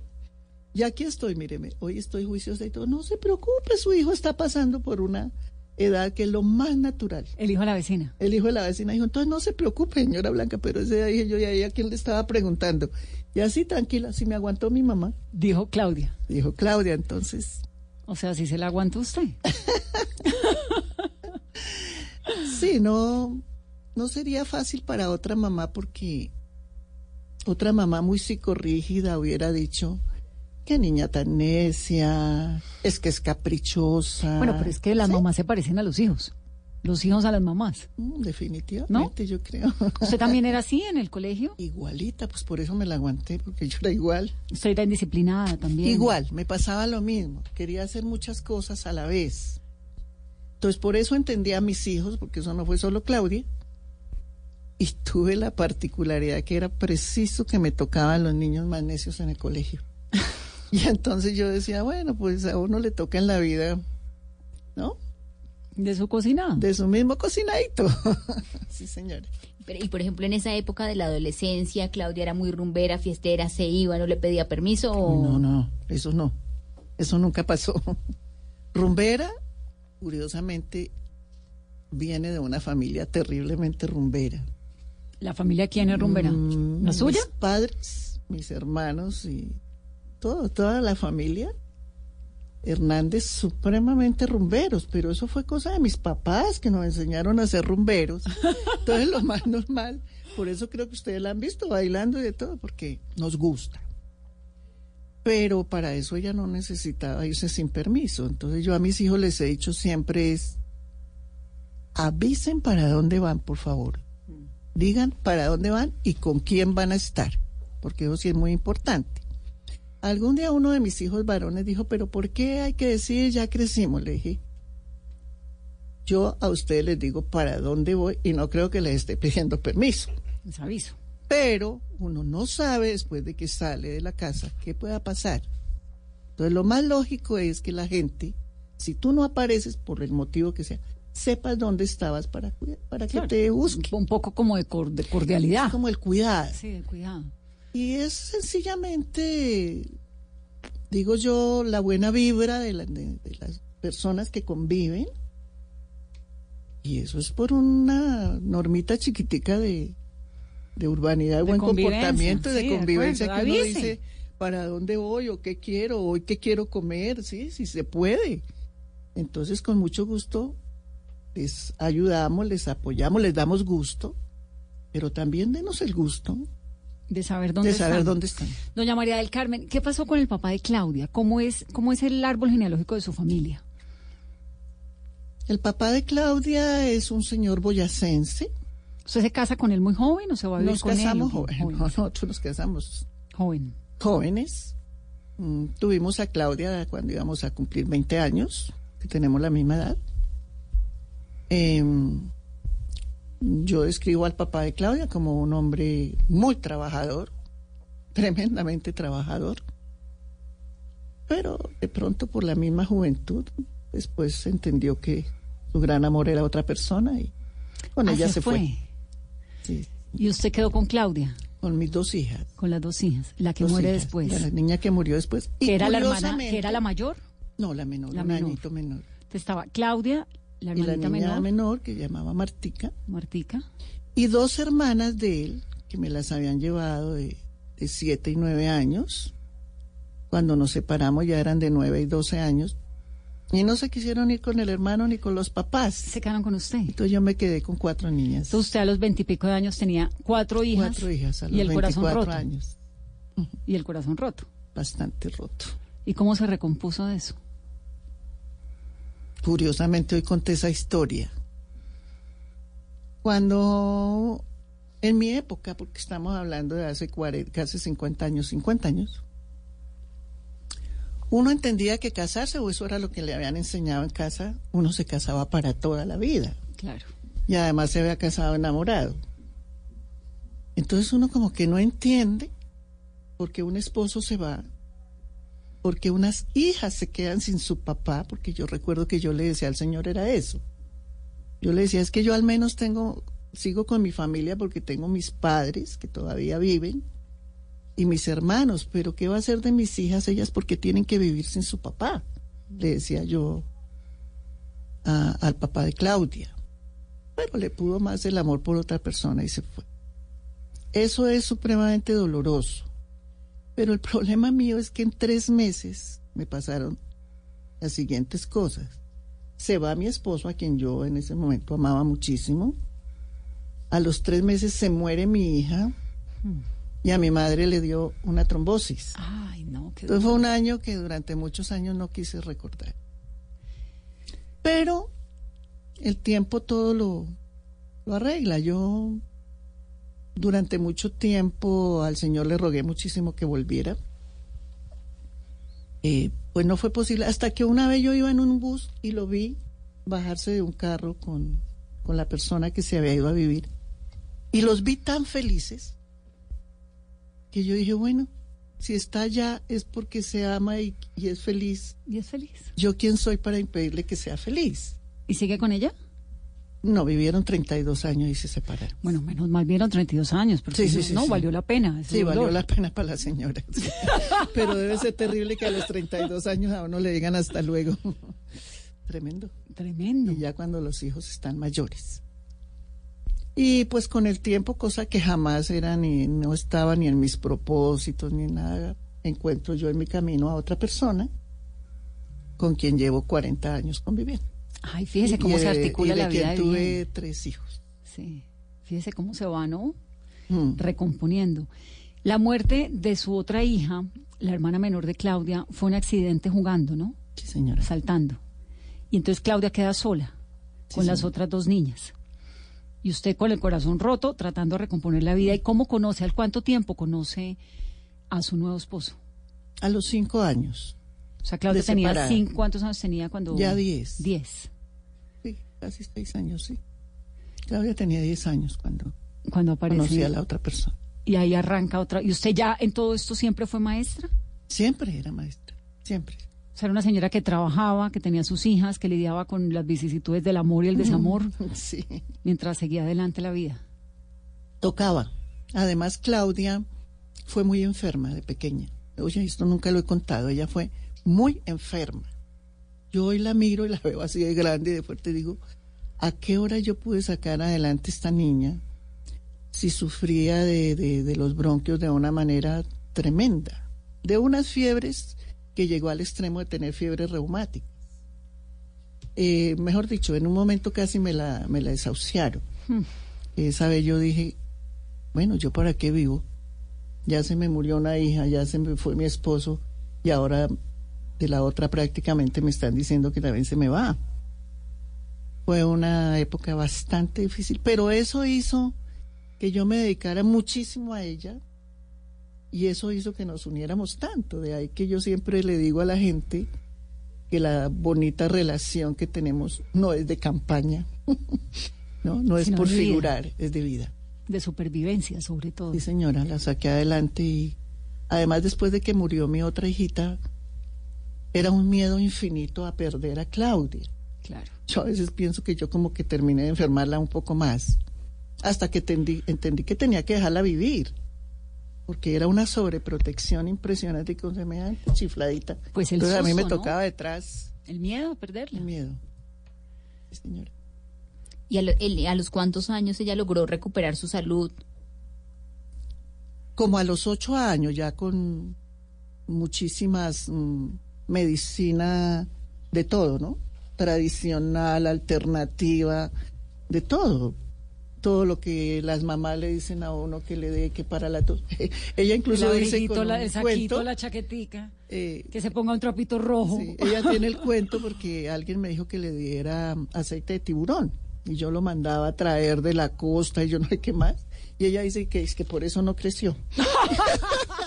[SPEAKER 7] Y aquí estoy, míreme, hoy estoy juiciosa y todo. No se preocupe, su hijo está pasando por una edad que es lo más natural.
[SPEAKER 6] El hijo de la vecina.
[SPEAKER 7] El hijo de la vecina dijo, entonces no se preocupe, señora Blanca, pero ese día dije yo, y ahí a quién le estaba preguntando. Y así, tranquila, si me aguantó mi mamá.
[SPEAKER 6] Dijo Claudia.
[SPEAKER 7] Dijo Claudia, entonces.
[SPEAKER 6] O sea, si se la aguantó usted.
[SPEAKER 7] Sí, no, no sería fácil para otra mamá porque otra mamá muy psicorrígida hubiera dicho, qué niña tan necia, es que es caprichosa.
[SPEAKER 6] Bueno, pero es que las mamás se parecen a los hijos. Los hijos a las mamás.
[SPEAKER 7] Mm, definitivamente, yo creo.
[SPEAKER 6] ¿Usted también era así en el colegio?
[SPEAKER 7] Igualita, pues por eso me la aguanté, porque yo era igual.
[SPEAKER 6] Usted era indisciplinada también.
[SPEAKER 7] Igual, me pasaba lo mismo. Quería hacer muchas cosas a la vez. Entonces, por eso entendí a mis hijos, porque eso no fue solo Claudia. Y tuve la particularidad que era preciso que me tocaban los niños más necios en el colegio. y entonces yo decía, bueno, pues a uno le toca en la vida, ¿no?
[SPEAKER 6] De su cocina.
[SPEAKER 7] De su mismo cocinadito. sí, señora.
[SPEAKER 8] Pero, y por ejemplo, en esa época de la adolescencia, Claudia era muy rumbera, fiestera, se iba, no le pedía permiso. O...
[SPEAKER 7] No, no, eso no. Eso nunca pasó. Rumbera, curiosamente, viene de una familia terriblemente rumbera.
[SPEAKER 6] ¿La familia quién es rumbera?
[SPEAKER 7] Mm,
[SPEAKER 6] ¿La suya?
[SPEAKER 7] Mis padres, mis hermanos y todo, toda la familia. Hernández supremamente rumberos, pero eso fue cosa de mis papás que nos enseñaron a ser rumberos. Entonces lo más normal, por eso creo que ustedes la han visto bailando y de todo, porque nos gusta. Pero para eso ella no necesitaba irse sin permiso. Entonces yo a mis hijos les he dicho siempre es, avisen para dónde van, por favor. Digan para dónde van y con quién van a estar, porque eso sí es muy importante. Algún día uno de mis hijos varones dijo, pero ¿por qué hay que decir ya crecimos? Le dije, yo a ustedes les digo para dónde voy y no creo que les esté pidiendo permiso.
[SPEAKER 6] Les aviso.
[SPEAKER 7] Pero uno no sabe después de que sale de la casa qué pueda pasar. Entonces lo más lógico es que la gente, si tú no apareces por el motivo que sea, sepas dónde estabas para, cuida- para que te busquen.
[SPEAKER 6] Un poco como de, cor- de cordialidad.
[SPEAKER 7] Es como el cuidado.
[SPEAKER 6] Sí, de cuidado.
[SPEAKER 7] Y es sencillamente, digo yo, la buena vibra de, la- de- de las personas que conviven. Y eso es por una normita chiquitica de, de urbanidad, de, buen comportamiento y de
[SPEAKER 6] sí, de
[SPEAKER 7] convivencia
[SPEAKER 6] acuerdo,
[SPEAKER 7] que uno dice para dónde voy o qué quiero, hoy qué quiero comer, sí, si se puede. Entonces, con mucho gusto les ayudamos, les apoyamos, les damos gusto, pero también denos el gusto
[SPEAKER 6] De saber dónde
[SPEAKER 7] de saber
[SPEAKER 6] están.
[SPEAKER 7] dónde están.
[SPEAKER 6] Doña María del Carmen, ¿qué pasó con el papá de Claudia? ¿Cómo es, cómo es el árbol genealógico de su familia?
[SPEAKER 7] El papá de Claudia es un señor boyacense.
[SPEAKER 6] ¿Usted se casa con él muy joven o se va a vivir
[SPEAKER 7] Nos
[SPEAKER 6] con él?
[SPEAKER 7] casamos
[SPEAKER 6] o qué?
[SPEAKER 7] jóvenes. Nosotros nos casamos
[SPEAKER 6] Joven.
[SPEAKER 7] jóvenes. Mm, Tuvimos a Claudia cuando íbamos a cumplir 20 años. que tenemos la misma edad. Em, yo describo al papá de Claudia como un hombre muy trabajador, tremendamente trabajador, pero de pronto por la misma juventud, después entendió que su gran amor era otra persona y con
[SPEAKER 6] Ah,
[SPEAKER 7] ella
[SPEAKER 6] se
[SPEAKER 7] fue.
[SPEAKER 6] fue.
[SPEAKER 7] Sí,
[SPEAKER 6] ¿Y usted quedó con Claudia?
[SPEAKER 7] con mis dos hijas.
[SPEAKER 6] Con las dos hijas. La que
[SPEAKER 7] Dos
[SPEAKER 6] muere
[SPEAKER 7] hijas,
[SPEAKER 6] después.
[SPEAKER 7] La niña que murió después.
[SPEAKER 6] Que era la hermana, que era la mayor.
[SPEAKER 7] No, la menor,
[SPEAKER 6] La
[SPEAKER 7] un
[SPEAKER 6] menor.
[SPEAKER 7] añito menor.
[SPEAKER 6] Estaba Claudia, la
[SPEAKER 7] y la niña
[SPEAKER 6] menor,
[SPEAKER 7] menor que llamaba Martica.
[SPEAKER 6] Martica.
[SPEAKER 7] Y dos hermanas de él que me las habían llevado de, de siete y nueve años. Cuando nos separamos ya eran de nueve y doce años. Y no se quisieron ir con el hermano ni con los papás.
[SPEAKER 6] Se quedaron con usted.
[SPEAKER 7] Entonces yo me quedé con cuatro niñas.
[SPEAKER 6] Entonces usted a los veintipico de años tenía cuatro hijas.
[SPEAKER 7] cuatro hijas a los
[SPEAKER 6] y el corazón
[SPEAKER 7] 24
[SPEAKER 6] roto.
[SPEAKER 7] años.
[SPEAKER 6] Y el corazón roto.
[SPEAKER 7] Bastante roto.
[SPEAKER 6] ¿Y cómo se recompuso de eso?
[SPEAKER 7] Curiosamente hoy conté esa historia. Cuando en mi época, porque estamos hablando de hace 40, casi 50 años, 50 años, uno entendía que casarse, o eso era lo que le habían enseñado en casa, uno se casaba para toda la vida.
[SPEAKER 6] Claro.
[SPEAKER 7] Y además se había casado enamorado. Entonces uno como que no entiende por qué un esposo se va, porque unas hijas se quedan sin su papá, porque yo recuerdo que yo le decía al Señor era eso. Yo le decía, es que yo al menos tengo, sigo con mi familia porque tengo mis padres que todavía viven y mis hermanos, pero ¿qué va a hacer de mis hijas ellas porque tienen que vivir sin su papá? Le decía yo al papá de Claudia. Pero le pudo más el amor por otra persona y se fue. Eso es supremamente doloroso. Pero el problema mío es que en tres meses me pasaron las siguientes cosas. Se va mi esposo, a quien yo en ese momento amaba muchísimo. A los tres meses se muere mi hija y a mi madre le dio una trombosis.
[SPEAKER 6] Ay, no, qué
[SPEAKER 7] Entonces fue un año que durante muchos años no quise recordar. Pero el tiempo todo lo, lo arregla. Yo durante mucho tiempo al Señor le rogué muchísimo que volviera. Eh, pues no fue posible. Hasta que una vez yo iba en un bus y lo vi bajarse de un carro con, con la persona que se había ido a vivir. Y los vi tan felices que yo dije, bueno, si está allá es porque se ama y, y es feliz.
[SPEAKER 6] ¿Y es feliz?
[SPEAKER 7] ¿Yo quién soy para impedirle que sea feliz?
[SPEAKER 6] ¿Y sigue con ella?
[SPEAKER 7] No, vivieron 32 años y se separaron.
[SPEAKER 6] Bueno, menos mal vieron 32 años, pero
[SPEAKER 7] Sí, sí,
[SPEAKER 6] no,
[SPEAKER 7] sí,
[SPEAKER 6] no, valió la pena.
[SPEAKER 7] Sí, valió la pena para la señora. Pero debe ser terrible que a los 32 años a uno le digan hasta luego. Tremendo.
[SPEAKER 6] Tremendo.
[SPEAKER 7] Y ya cuando los hijos están mayores. Y pues con el tiempo, cosa que jamás era ni, no estaba ni en mis propósitos ni nada, encuentro yo en mi camino a otra persona con quien llevo 40 años conviviendo.
[SPEAKER 6] Ay, fíjese cómo
[SPEAKER 7] y
[SPEAKER 6] se
[SPEAKER 7] de-
[SPEAKER 6] articula
[SPEAKER 7] y de
[SPEAKER 6] la vida
[SPEAKER 7] tuve
[SPEAKER 6] bien.
[SPEAKER 7] tres hijos.
[SPEAKER 6] Sí, fíjese cómo se va, ¿no?
[SPEAKER 7] Mm.
[SPEAKER 6] Recomponiendo. La muerte de su otra hija, la hermana menor de Claudia, fue un accidente jugando, ¿no?
[SPEAKER 7] Sí, señora.
[SPEAKER 6] Saltando. Y entonces Claudia queda sola
[SPEAKER 7] Sí,
[SPEAKER 6] con las otras dos niñas. Y usted con el corazón roto, tratando de recomponer la vida. ¿Y cómo conoce, al cuánto tiempo conoce a su nuevo esposo?
[SPEAKER 7] A los cinco años.
[SPEAKER 6] O sea, Claudia tenía cinco, ¿cuántos años tenía cuando?
[SPEAKER 7] Ya diez.
[SPEAKER 6] Diez.
[SPEAKER 7] Casi seis años, sí. Claudia tenía 10 años cuando
[SPEAKER 6] Cuando aparece.
[SPEAKER 7] conocí a la otra persona.
[SPEAKER 6] Y ahí arranca otra. ¿Y usted ya en todo esto siempre fue maestra?
[SPEAKER 7] Siempre era maestra, siempre.
[SPEAKER 6] O sea, era una señora que trabajaba, que tenía sus hijas, que lidiaba con las vicisitudes del amor y el desamor
[SPEAKER 7] Sí.
[SPEAKER 6] mientras seguía adelante la vida.
[SPEAKER 7] Tocaba. Además, Claudia fue muy enferma de pequeña. Oye, esto nunca lo he contado. Ella fue muy enferma. Yo hoy la miro y la veo así de grande y de fuerte y digo, ¿a qué hora yo pude sacar adelante esta niña si sufría de, de- de los bronquios de una manera tremenda? De unas fiebres que llegó al extremo de tener fiebre reumática. Eh, mejor dicho, en un momento casi me la, me la desahuciaron. Esa vez yo dije, bueno, ¿yo para qué vivo? Ya se me murió una hija, ya se me fue mi esposo y ahora de la otra prácticamente me están diciendo que también se me va. Fue una época bastante difícil, pero eso hizo que yo me dedicara muchísimo a ella y eso hizo que nos uniéramos tanto. De ahí que yo siempre le digo a la gente que la bonita relación que tenemos no es de campaña, no, no es por figurar, es de vida.
[SPEAKER 6] De supervivencia, sobre todo.
[SPEAKER 7] Sí, señora, la saqué adelante y además después de que murió mi otra hijita, era un miedo infinito a perder a Claudia.
[SPEAKER 6] Claro.
[SPEAKER 7] Yo a veces pienso que yo como que terminé de enfermarla un poco más, hasta que entendí, entendí que tenía que dejarla vivir porque era una sobreprotección impresionante con semejante chifladita.
[SPEAKER 6] Pues el
[SPEAKER 7] Entonces a mí me tocaba detrás.
[SPEAKER 6] El miedo a perderla.
[SPEAKER 7] El miedo. Señora.
[SPEAKER 8] ¿Y a, lo- el- a los cuántos años ella logró recuperar su salud?
[SPEAKER 7] Como a los ocho años, ya con muchísimas mm, medicina de todo, ¿no? Tradicional, alternativa, de todo. Todo lo que las mamás le dicen a uno que le dé, que para la tos. Ella incluso
[SPEAKER 6] el
[SPEAKER 7] dice con
[SPEAKER 6] la-
[SPEAKER 7] un
[SPEAKER 6] el saquito,
[SPEAKER 7] cuento,
[SPEAKER 6] la chaquetica,
[SPEAKER 7] eh,
[SPEAKER 6] que se ponga un trapito rojo.
[SPEAKER 7] Sí, ella tiene el cuento porque alguien me dijo que le diera aceite de tiburón y yo lo mandaba a traer de la costa y yo no sé qué más. Y ella dice que es que por eso no creció.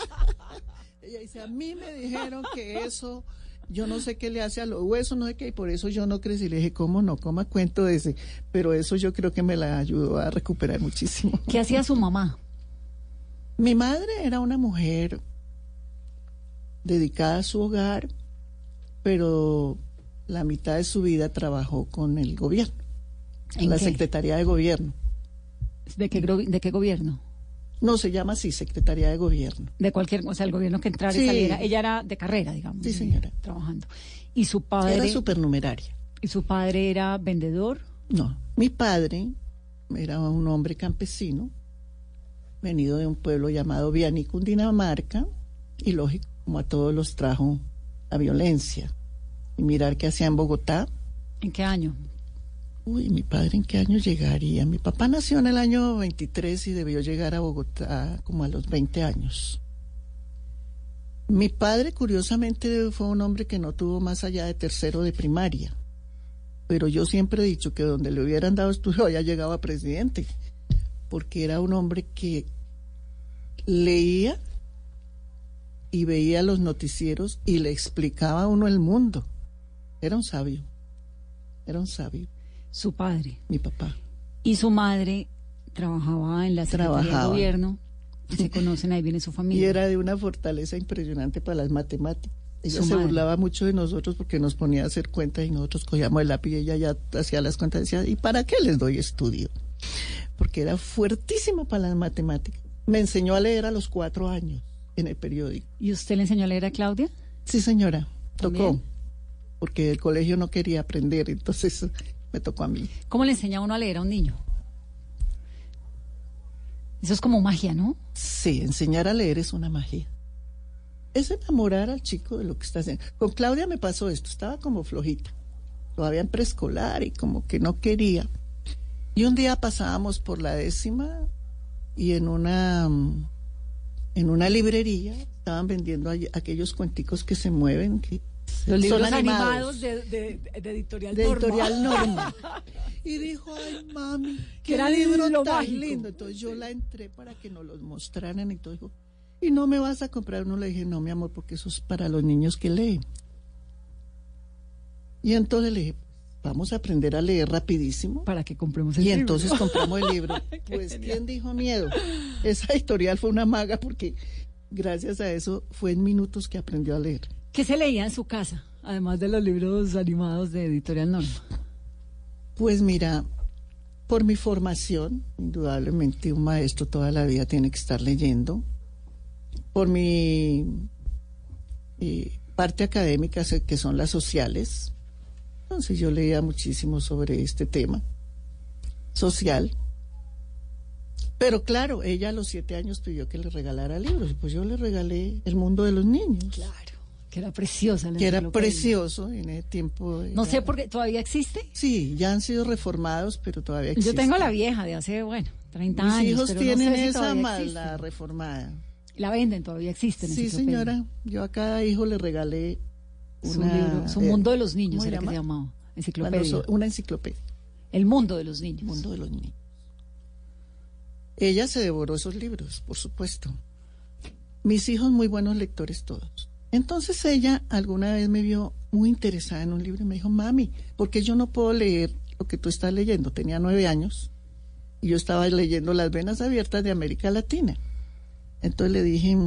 [SPEAKER 7] ella dice, a mí me dijeron que eso, yo no sé qué le hace a los huesos, no sé qué, y por eso yo no crecí. Le dije, ¿cómo no? Coma cuento de ese. Pero eso yo creo que me la ayudó a recuperar muchísimo.
[SPEAKER 6] ¿Qué hacía su mamá?
[SPEAKER 7] Mi madre era una mujer dedicada a su hogar, pero la mitad de su vida trabajó con el gobierno,
[SPEAKER 6] ¿En
[SPEAKER 7] la
[SPEAKER 6] qué?
[SPEAKER 7] Secretaría de Gobierno.
[SPEAKER 6] ¿De qué, ¿De qué gobierno?
[SPEAKER 7] No, se llama así, Secretaría de Gobierno.
[SPEAKER 6] De cualquier, o sea, el gobierno que entrara y saliera. Ella era de carrera, digamos.
[SPEAKER 7] Sí,
[SPEAKER 6] eh,
[SPEAKER 7] señora.
[SPEAKER 6] Trabajando. ¿Y su padre?
[SPEAKER 7] Era supernumeraria.
[SPEAKER 6] ¿Y su padre era vendedor?
[SPEAKER 7] No, mi padre era un hombre campesino, venido de un pueblo llamado Viani, Cundinamarca, y lógico, como a todos los trajo la violencia. Y mirar qué hacía en Bogotá,
[SPEAKER 6] ¿En qué año?
[SPEAKER 7] Uy, mi padre en qué año llegaría. Mi papá nació en el año 23 y debió llegar a Bogotá como a los 20 años. Mi padre, curiosamente, fue un hombre que no tuvo más allá de tercero de primaria. Pero yo siempre he dicho que donde le hubieran dado estudio ya llegaba presidente. Porque era un hombre que leía y veía los noticieros y le explicaba a uno el mundo. Era un sabio. Era un sabio.
[SPEAKER 6] Su padre.
[SPEAKER 7] Mi papá.
[SPEAKER 6] Y su madre trabajaba en la Secretaría de
[SPEAKER 7] Trabajaba.
[SPEAKER 6] Gobierno. Se conocen, ahí viene su
[SPEAKER 7] Y
[SPEAKER 6] familia.
[SPEAKER 7] era de una fortaleza impresionante para las matemáticas. Ella se
[SPEAKER 6] madre.
[SPEAKER 7] burlaba mucho de nosotros porque nos ponía a hacer cuentas y nosotros cogíamos el lápiz y ella ya hacía las cuentas y decía, ¿y para qué les doy estudio? Porque era fuertísima para las matemáticas. Me enseñó a leer a los cuatro años en el periódico.
[SPEAKER 6] ¿Y usted le enseñó a leer a Claudia?
[SPEAKER 7] Sí, señora, tocó.
[SPEAKER 6] ¿También?
[SPEAKER 7] Porque el colegio no quería aprender, entonces me tocó a mí.
[SPEAKER 6] ¿Cómo le enseña uno a leer a un niño? Eso es como magia, ¿no?
[SPEAKER 7] Sí, enseñar a leer es una magia. Es enamorar al chico de lo que está haciendo. Con Claudia me pasó esto, estaba como flojita. Todavía en preescolar y como que no quería. Y un día pasábamos por la décima y en una en una librería estaban vendiendo aquellos cuenticos que se mueven, que
[SPEAKER 6] Los
[SPEAKER 7] son animados.
[SPEAKER 6] animados de, de- de editorial
[SPEAKER 7] de
[SPEAKER 6] Norma.
[SPEAKER 7] editorial Norma. Y dijo, ay, mami,
[SPEAKER 6] Que
[SPEAKER 7] qué
[SPEAKER 6] era
[SPEAKER 7] libro tan
[SPEAKER 6] mágico.
[SPEAKER 7] lindo. Entonces yo la entré para que nos los mostraran y todo. Dijo, ¿y no me vas a comprar uno? Le dije, no, mi amor, porque eso es para los niños que leen. Y entonces le dije, vamos a aprender a leer rapidísimo.
[SPEAKER 6] Para que compremos el
[SPEAKER 7] Y
[SPEAKER 6] libro.
[SPEAKER 7] entonces compramos el libro. Pues,
[SPEAKER 6] genial.
[SPEAKER 7] ¿quién dijo miedo? Esa editorial fue una maga porque gracias a eso fue en minutos que aprendió a leer.
[SPEAKER 6] ¿Qué se leía en su casa? Además de los libros animados de editorial Norma.
[SPEAKER 7] Pues mira, por mi formación, indudablemente un maestro toda la vida tiene que estar leyendo. Por mi eh, parte académica, que son las sociales. Entonces yo leía muchísimo sobre este tema social. Pero claro, ella a los siete años pidió que le regalara libros. Pues yo le regalé El mundo de los niños.
[SPEAKER 6] Claro, que era preciosa la
[SPEAKER 7] Que era precioso en ese tiempo.
[SPEAKER 6] No sé por qué, ¿todavía existe?
[SPEAKER 7] Sí, ya han sido reformados, pero todavía
[SPEAKER 6] Yo
[SPEAKER 7] existen.
[SPEAKER 6] tengo la vieja de hace, bueno, 30
[SPEAKER 7] Mis
[SPEAKER 6] años.
[SPEAKER 7] hijos
[SPEAKER 6] pero no
[SPEAKER 7] tienen
[SPEAKER 6] sé si
[SPEAKER 7] esa
[SPEAKER 6] todavía
[SPEAKER 7] más
[SPEAKER 6] existe.
[SPEAKER 7] la reformada.
[SPEAKER 6] La venden, todavía existen.
[SPEAKER 7] Sí, señora. Yo a cada hijo le regalé
[SPEAKER 6] Su
[SPEAKER 7] una,
[SPEAKER 6] libro, su
[SPEAKER 7] eh,
[SPEAKER 6] mundo de los niños
[SPEAKER 7] ¿cómo
[SPEAKER 6] era que se llamaba. Enciclopedia.
[SPEAKER 7] una enciclopedia.
[SPEAKER 6] El mundo de los niños.
[SPEAKER 7] Mundo de los niños. Ella se devoró esos libros, por supuesto. Mis hijos muy buenos lectores todos. Entonces ella alguna vez me vio muy interesada en un libro y me dijo, mami, ¿por qué yo no puedo leer lo que tú estás leyendo? Tenía nueve años y yo estaba leyendo Las Venas Abiertas de América Latina. Entonces le dije,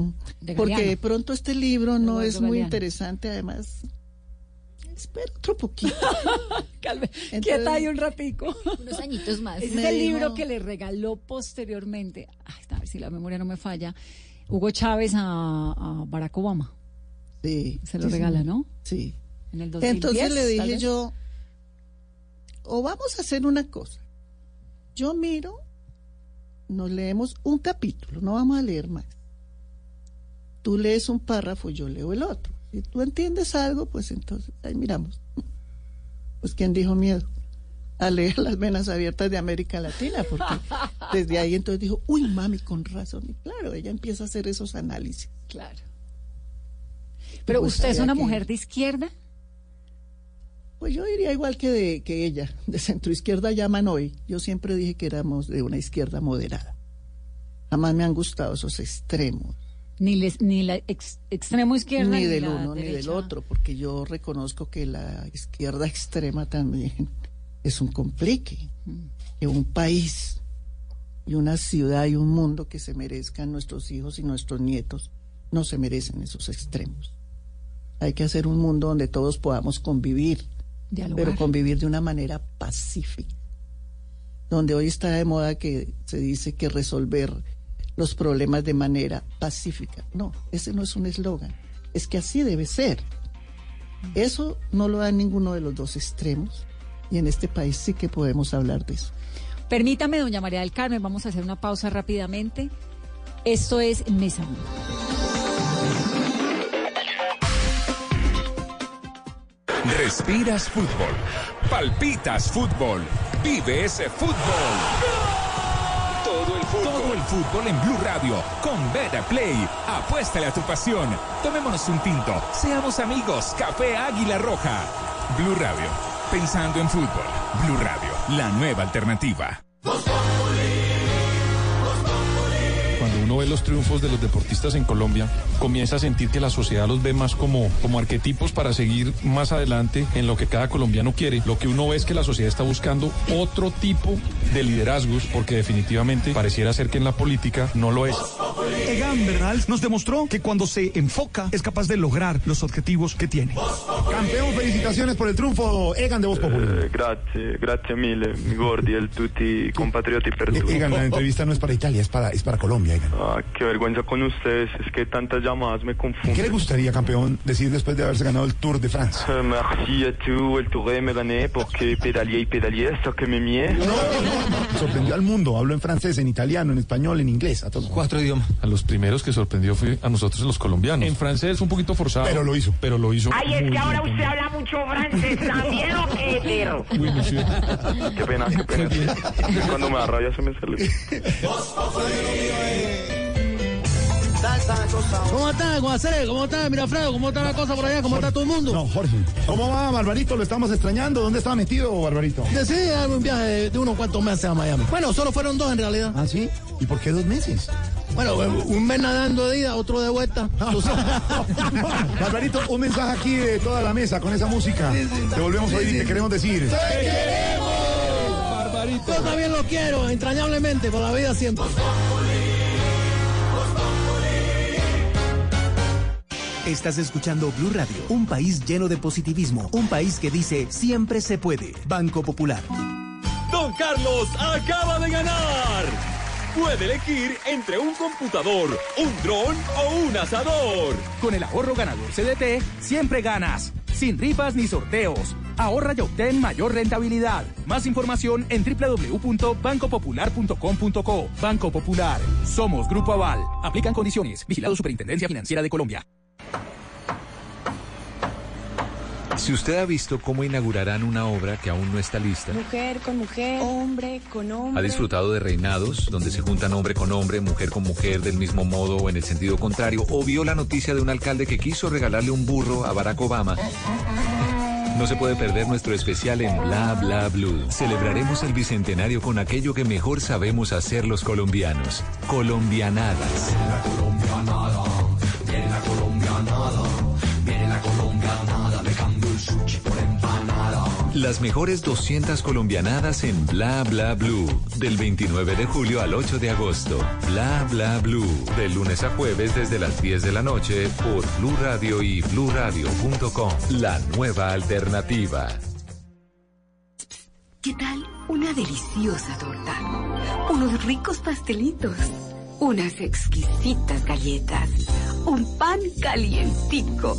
[SPEAKER 7] porque de pronto este libro no es muy interesante, además espera otro poquito.
[SPEAKER 6] Calme, quieta ahí un ratico.
[SPEAKER 8] Unos añitos más.
[SPEAKER 6] Ese es el libro que le regaló posteriormente, ay, a ver si la memoria no me falla, Hugo Chávez a, Barack Obama.
[SPEAKER 7] Sí.
[SPEAKER 6] Se lo regala, ¿no?
[SPEAKER 7] Sí.
[SPEAKER 6] En el 2010,
[SPEAKER 7] Entonces le dije yo, o vamos a hacer una cosa. Yo miro, nos leemos un capítulo, no vamos a leer más. Tú lees un párrafo, yo leo el otro. Si tú entiendes algo, pues entonces, ahí miramos. Pues ¿quién dijo miedo? A leer las venas abiertas de América Latina, porque desde ahí entonces dijo, uy, mami, con razón. Y claro, ella empieza a hacer esos análisis.
[SPEAKER 6] Claro. Pero usted es una
[SPEAKER 7] que-
[SPEAKER 6] mujer de izquierda.
[SPEAKER 7] Pues yo diría igual que, de, que ella, de centro izquierda llaman hoy. Yo siempre dije que éramos de una izquierda moderada. Jamás me han gustado esos extremos.
[SPEAKER 6] Ni, les, ni la ex- extremo izquierda.
[SPEAKER 7] ni del
[SPEAKER 6] la
[SPEAKER 7] uno ni del otro, porque yo reconozco que la izquierda extrema también es un complique. Que un país y una ciudad y un mundo que se merezcan nuestros hijos y nuestros nietos no se merecen esos extremos. Hay que hacer un mundo donde todos podamos convivir,
[SPEAKER 6] Dialogar.
[SPEAKER 7] pero convivir de una manera pacífica. Donde hoy está de moda que se dice que resolver los problemas de manera pacífica. No, ese no es un eslogan. Es que así debe ser. Eso no lo da ninguno de los dos extremos. Y en este país sí que podemos hablar de eso.
[SPEAKER 6] Permítame, doña María del Carmen, vamos a hacer una pausa rápidamente. Esto es Mesa
[SPEAKER 9] Respiras fútbol. Palpitas fútbol. Vive ese fútbol. Todo el fútbol. Todo el fútbol en Blue Radio. Con Beta Play. Apuéstale a tu pasión. Tomémonos un tinto. Seamos amigos. Café Águila Roja. Blue Radio. Pensando en fútbol. Blue Radio. La nueva alternativa.
[SPEAKER 10] Uno ve los triunfos de los deportistas en Colombia, comienza a sentir que la sociedad los ve más como, como arquetipos para seguir más adelante en lo que cada colombiano quiere. Lo que uno ve es que la sociedad está buscando otro tipo de liderazgos, porque definitivamente pareciera ser que en la política no lo es.
[SPEAKER 11] Egan Bernal nos demostró que cuando se enfoca es capaz de lograr los objetivos que tiene.
[SPEAKER 12] Campeón, felicitaciones por el triunfo. Egan de Voz Populi.
[SPEAKER 13] Eh, grazie, grazie mille, mi gordi e tutti compatrioti per tutto.
[SPEAKER 12] Egan, la entrevista no es para Italia, es para, es para Colombia, Egan.
[SPEAKER 13] Ah, qué vergüenza con ustedes, es que tantas llamadas me
[SPEAKER 12] ¿Qué le
[SPEAKER 13] confunden.
[SPEAKER 12] gustaría, campeón, decir después de haberse ganado el Tour de France?
[SPEAKER 13] Eh, merci à tous, el touré me gané porque pedalier y pedalier, hasta que me mié.
[SPEAKER 12] Sorprendió al mundo, habló en francés, en italiano, en español, en inglés, a todos.
[SPEAKER 10] Cuatro idiomas. A los primeros que sorprendió fue a nosotros los colombianos. En francés un poquito forzado.
[SPEAKER 12] Pero lo hizo.
[SPEAKER 10] Pero lo hizo.
[SPEAKER 14] Ay, es que ahora
[SPEAKER 10] bien
[SPEAKER 14] usted habla mucho francés también, ¿o qué, perro?
[SPEAKER 10] Oui, monsieur.
[SPEAKER 13] Qué pena, qué pena. Cuando me da rabia se me sale.
[SPEAKER 15] ¿Cómo está, Guacere? ¿Cómo está, Mirafredo? ¿Cómo está la cosa por allá? ¿Cómo está todo el mundo?
[SPEAKER 12] No, Jorge. ¿Cómo va, Barbarito? Lo estamos extrañando. ¿Dónde estaba metido, Barbarito?
[SPEAKER 15] Decidí darme un viaje de, unos cuantos meses a Miami. Bueno, solo fueron dos en realidad.
[SPEAKER 12] ¿Ah, sí? ¿Y por qué dos meses?
[SPEAKER 15] Bueno, un mes nadando de ida, otro de vuelta.
[SPEAKER 12] Barbarito, un mensaje aquí de toda la mesa con esa música. Te volvemos a oír y te queremos decir.
[SPEAKER 15] Yo también lo quiero, entrañablemente, por la vida siempre.
[SPEAKER 16] Estás escuchando Blue Radio, un país lleno de positivismo, un país que dice siempre se puede. Banco Popular.
[SPEAKER 17] Don Carlos acaba de ganar. Puede elegir entre un computador, un dron o un asador.
[SPEAKER 18] Con el ahorro ganador CDT, siempre ganas. Sin rifas ni sorteos. Ahorra y obtén mayor rentabilidad. Más información en www.bancopopular.com.co. Banco Popular. Somos Grupo Aval. Aplican condiciones. Vigilado Superintendencia Financiera de Colombia.
[SPEAKER 5] Si usted ha visto cómo inaugurarán una obra que aún no está lista,
[SPEAKER 19] Mujer con mujer, hombre con hombre.
[SPEAKER 5] ha disfrutado de reinados donde se juntan hombre con hombre, mujer con mujer del mismo modo o en el sentido contrario, o vio la noticia de un alcalde que quiso regalarle un burro a Barack Obama. No se puede perder nuestro especial en Bla Bla Blue. Celebraremos el bicentenario con aquello que mejor sabemos hacer los colombianos. Colombianadas.
[SPEAKER 20] la
[SPEAKER 5] Las mejores 200 colombianadas en Bla Bla Blue. Del 29 de julio al 8 de agosto. Bla Bla Blue. De lunes a jueves desde las 10 de la noche por Blue Radio y bluradio.com. La nueva alternativa.
[SPEAKER 21] ¿Qué tal una deliciosa torta? Unos ricos pastelitos, unas exquisitas galletas, un pan calientico,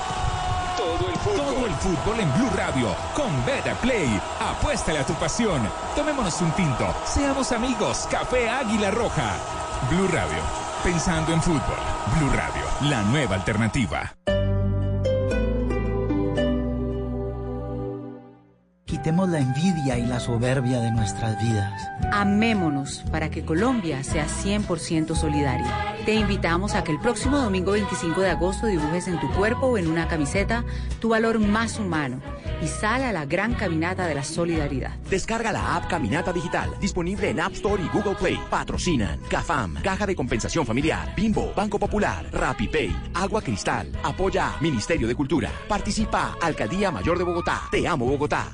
[SPEAKER 9] Todo el fútbol. En Blue Radio. Con Beta Play. Apuéstale a tu pasión. Tomémonos un tinto. Seamos amigos. Café Águila Roja. Blue Radio. Pensando en fútbol. Blue Radio. La nueva alternativa.
[SPEAKER 22] Quitemos la envidia y la soberbia de nuestras vidas.
[SPEAKER 20] Amémonos para que Colombia sea 100% solidaria. Te invitamos a que el próximo domingo 25 de agosto dibujes en tu cuerpo o en una camiseta tu valor más humano y sal a la gran caminata de la solidaridad.
[SPEAKER 23] Descarga la app Caminata Digital, disponible en App Store y Google Play. Patrocinan CAFAM, Caja de Compensación Familiar, Bimbo, Banco Popular, RappiPay, Agua Cristal, Apoya Ministerio de Cultura. Participa Alcaldía Mayor de Bogotá. Te amo Bogotá.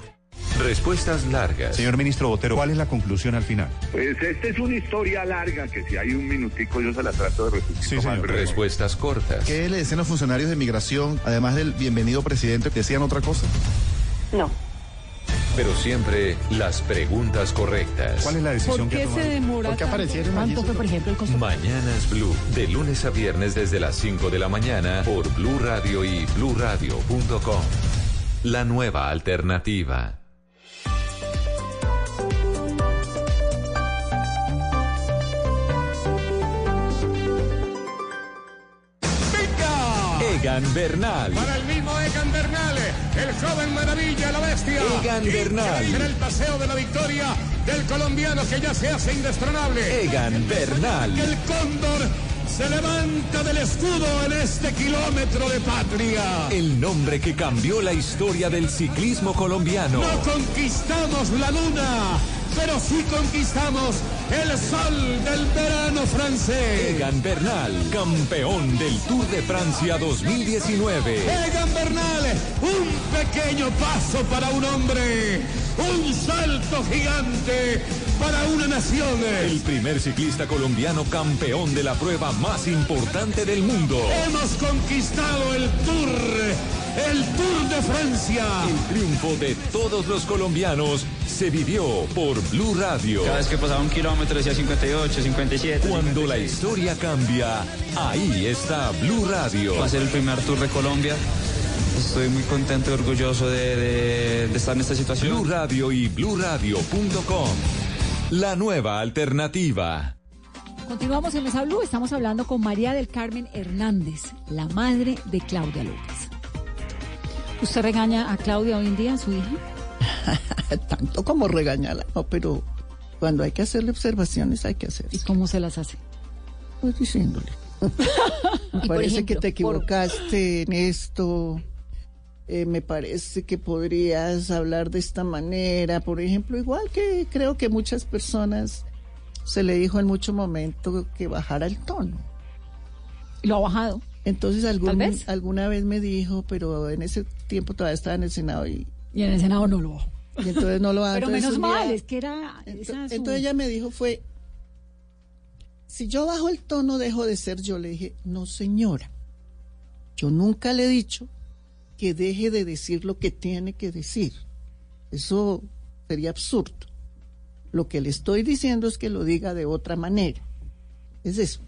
[SPEAKER 5] Respuestas largas.
[SPEAKER 12] Señor ministro Botero, ¿cuál es la conclusión al final?
[SPEAKER 24] Pues esta es una historia larga que si hay un minutico yo se la trato de resumir.
[SPEAKER 12] Sí, señor.
[SPEAKER 5] Respuestas cortas.
[SPEAKER 12] ¿Qué le decían los funcionarios de migración, además del bienvenido presidente, decían otra cosa?
[SPEAKER 20] No.
[SPEAKER 5] Pero siempre las preguntas correctas.
[SPEAKER 12] ¿Cuál es la decisión que tomaron?
[SPEAKER 20] demora
[SPEAKER 12] ¿Por qué aparecieron?
[SPEAKER 20] ¿Cuánto fue, por ejemplo, el costo?
[SPEAKER 5] Mañanas Blue, de lunes a viernes desde las 5 de la mañana por Blue Radio y bluradio.com. La nueva alternativa. Egan Bernal.
[SPEAKER 25] Para el mismo Egan Bernal, el joven maravilla, la bestia.
[SPEAKER 5] Egan Bernal.
[SPEAKER 25] Será el paseo de la victoria del colombiano que ya se hace indestronable.
[SPEAKER 5] Egan Bernal.
[SPEAKER 25] El cóndor se levanta del escudo en este kilómetro de patria.
[SPEAKER 5] El nombre que cambió la historia del ciclismo colombiano.
[SPEAKER 25] No conquistamos la luna, pero sí conquistamos el sol del verano francés.
[SPEAKER 5] Egan Bernal, campeón del Tour de Francia 2019.
[SPEAKER 25] Egan Bernal, un pequeño paso para un hombre, un salto gigante para una nación.
[SPEAKER 5] El primer ciclista colombiano campeón de la prueba más importante del mundo.
[SPEAKER 25] Hemos conquistado el Tour, el Tour de Francia.
[SPEAKER 5] El triunfo de todos los colombianos se vivió por Blue Radio.
[SPEAKER 26] Cada vez que pasaba un kilómetro decía 58, 57.
[SPEAKER 5] Cuando la historia cambia, ahí está Blue Radio.
[SPEAKER 26] Va a ser el primer Tour de Colombia. Estoy muy contento y orgulloso de, de- de estar en esta situación.
[SPEAKER 5] Blue Radio y bluradio.com. La nueva alternativa.
[SPEAKER 6] Continuamos en Mesa Blue. Estamos hablando con María del Carmen Hernández, la madre de Claudia López. ¿Usted regaña a Claudia hoy en día, su hija?
[SPEAKER 7] Tanto como regañarla, no, pero cuando hay que hacerle observaciones hay que hacer.
[SPEAKER 6] ¿Y cómo se las hace?
[SPEAKER 7] Pues diciéndole. Parece
[SPEAKER 6] ejemplo,
[SPEAKER 7] que te
[SPEAKER 6] por-
[SPEAKER 7] equivocaste en esto. Eh, me parece que podrías hablar de esta manera. Por ejemplo, igual que creo que muchas personas se le dijo en mucho momento que bajara el tono.
[SPEAKER 6] ¿Lo ha bajado?
[SPEAKER 7] Entonces algún-
[SPEAKER 6] vez.
[SPEAKER 7] alguna vez me dijo, pero en ese tiempo todavía estaba en el Senado y,
[SPEAKER 6] Y en el Senado no lo bajó.
[SPEAKER 7] y entonces no lo ha
[SPEAKER 6] Pero menos
[SPEAKER 7] día-
[SPEAKER 6] mal, es que era... su-
[SPEAKER 7] Entonces ella me dijo fue, si yo bajo el tono dejo de ser yo. Le dije, no señora, yo nunca le he dicho que deje de decir lo que tiene que decir. Eso sería absurdo. Lo que le estoy diciendo es que lo diga de otra manera. Es eso.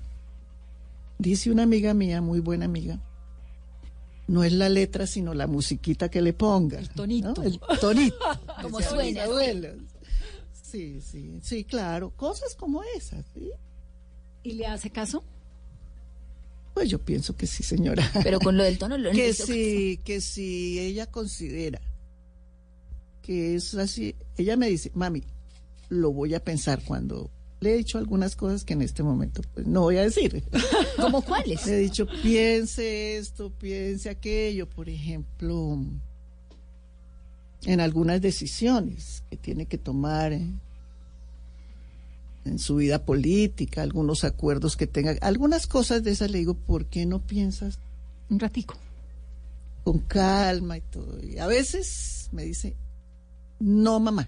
[SPEAKER 7] Dice una amiga mía, muy buena amiga, no es la letra, sino la musiquita que le ponga. El
[SPEAKER 6] tonito.
[SPEAKER 7] El tonito.
[SPEAKER 8] Como suena.
[SPEAKER 7] Sí, sí, sí, claro. Cosas como esas, ¿sí?
[SPEAKER 6] ¿Y le hace caso?
[SPEAKER 7] Pues yo pienso que sí, señora.
[SPEAKER 8] Pero con lo del tono lo
[SPEAKER 7] que si, que si ella considera que es así, ella me dice, mami, lo voy a pensar cuando le he dicho algunas cosas que en este momento pues, no voy a decir.
[SPEAKER 8] ¿Cómo cuáles?
[SPEAKER 7] Le he dicho, piense esto, piense aquello, por ejemplo, en algunas decisiones que tiene que tomar en, en su vida política, algunos acuerdos que tenga, algunas cosas de esas le digo, ¿por qué no piensas?
[SPEAKER 6] Un ratico.
[SPEAKER 7] Con calma y todo. Y a veces me dice, no, mamá,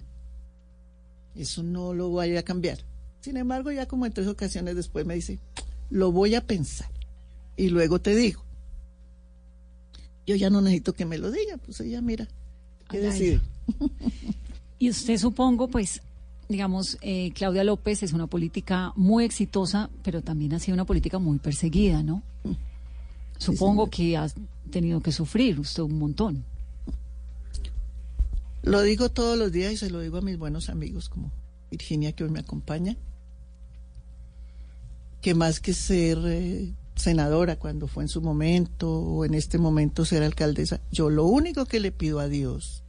[SPEAKER 7] eso no lo voy a cambiar. Sin embargo, ya como en tres ocasiones después me dice, lo voy a pensar y luego te digo. Yo ya no necesito que me lo diga, pues ella mira, ¿qué decide?
[SPEAKER 6] y usted supongo, pues, digamos, eh, Claudia López es una política muy exitosa, pero también ha sido una política muy perseguida, ¿no? Supongo que ha tenido que sufrir usted un montón.
[SPEAKER 7] Lo digo todos los días y se lo digo a mis buenos amigos como Virginia que hoy me acompaña que más que ser eh, senadora cuando fue en su momento o en este momento ser alcaldesa, yo lo único que le pido a Dios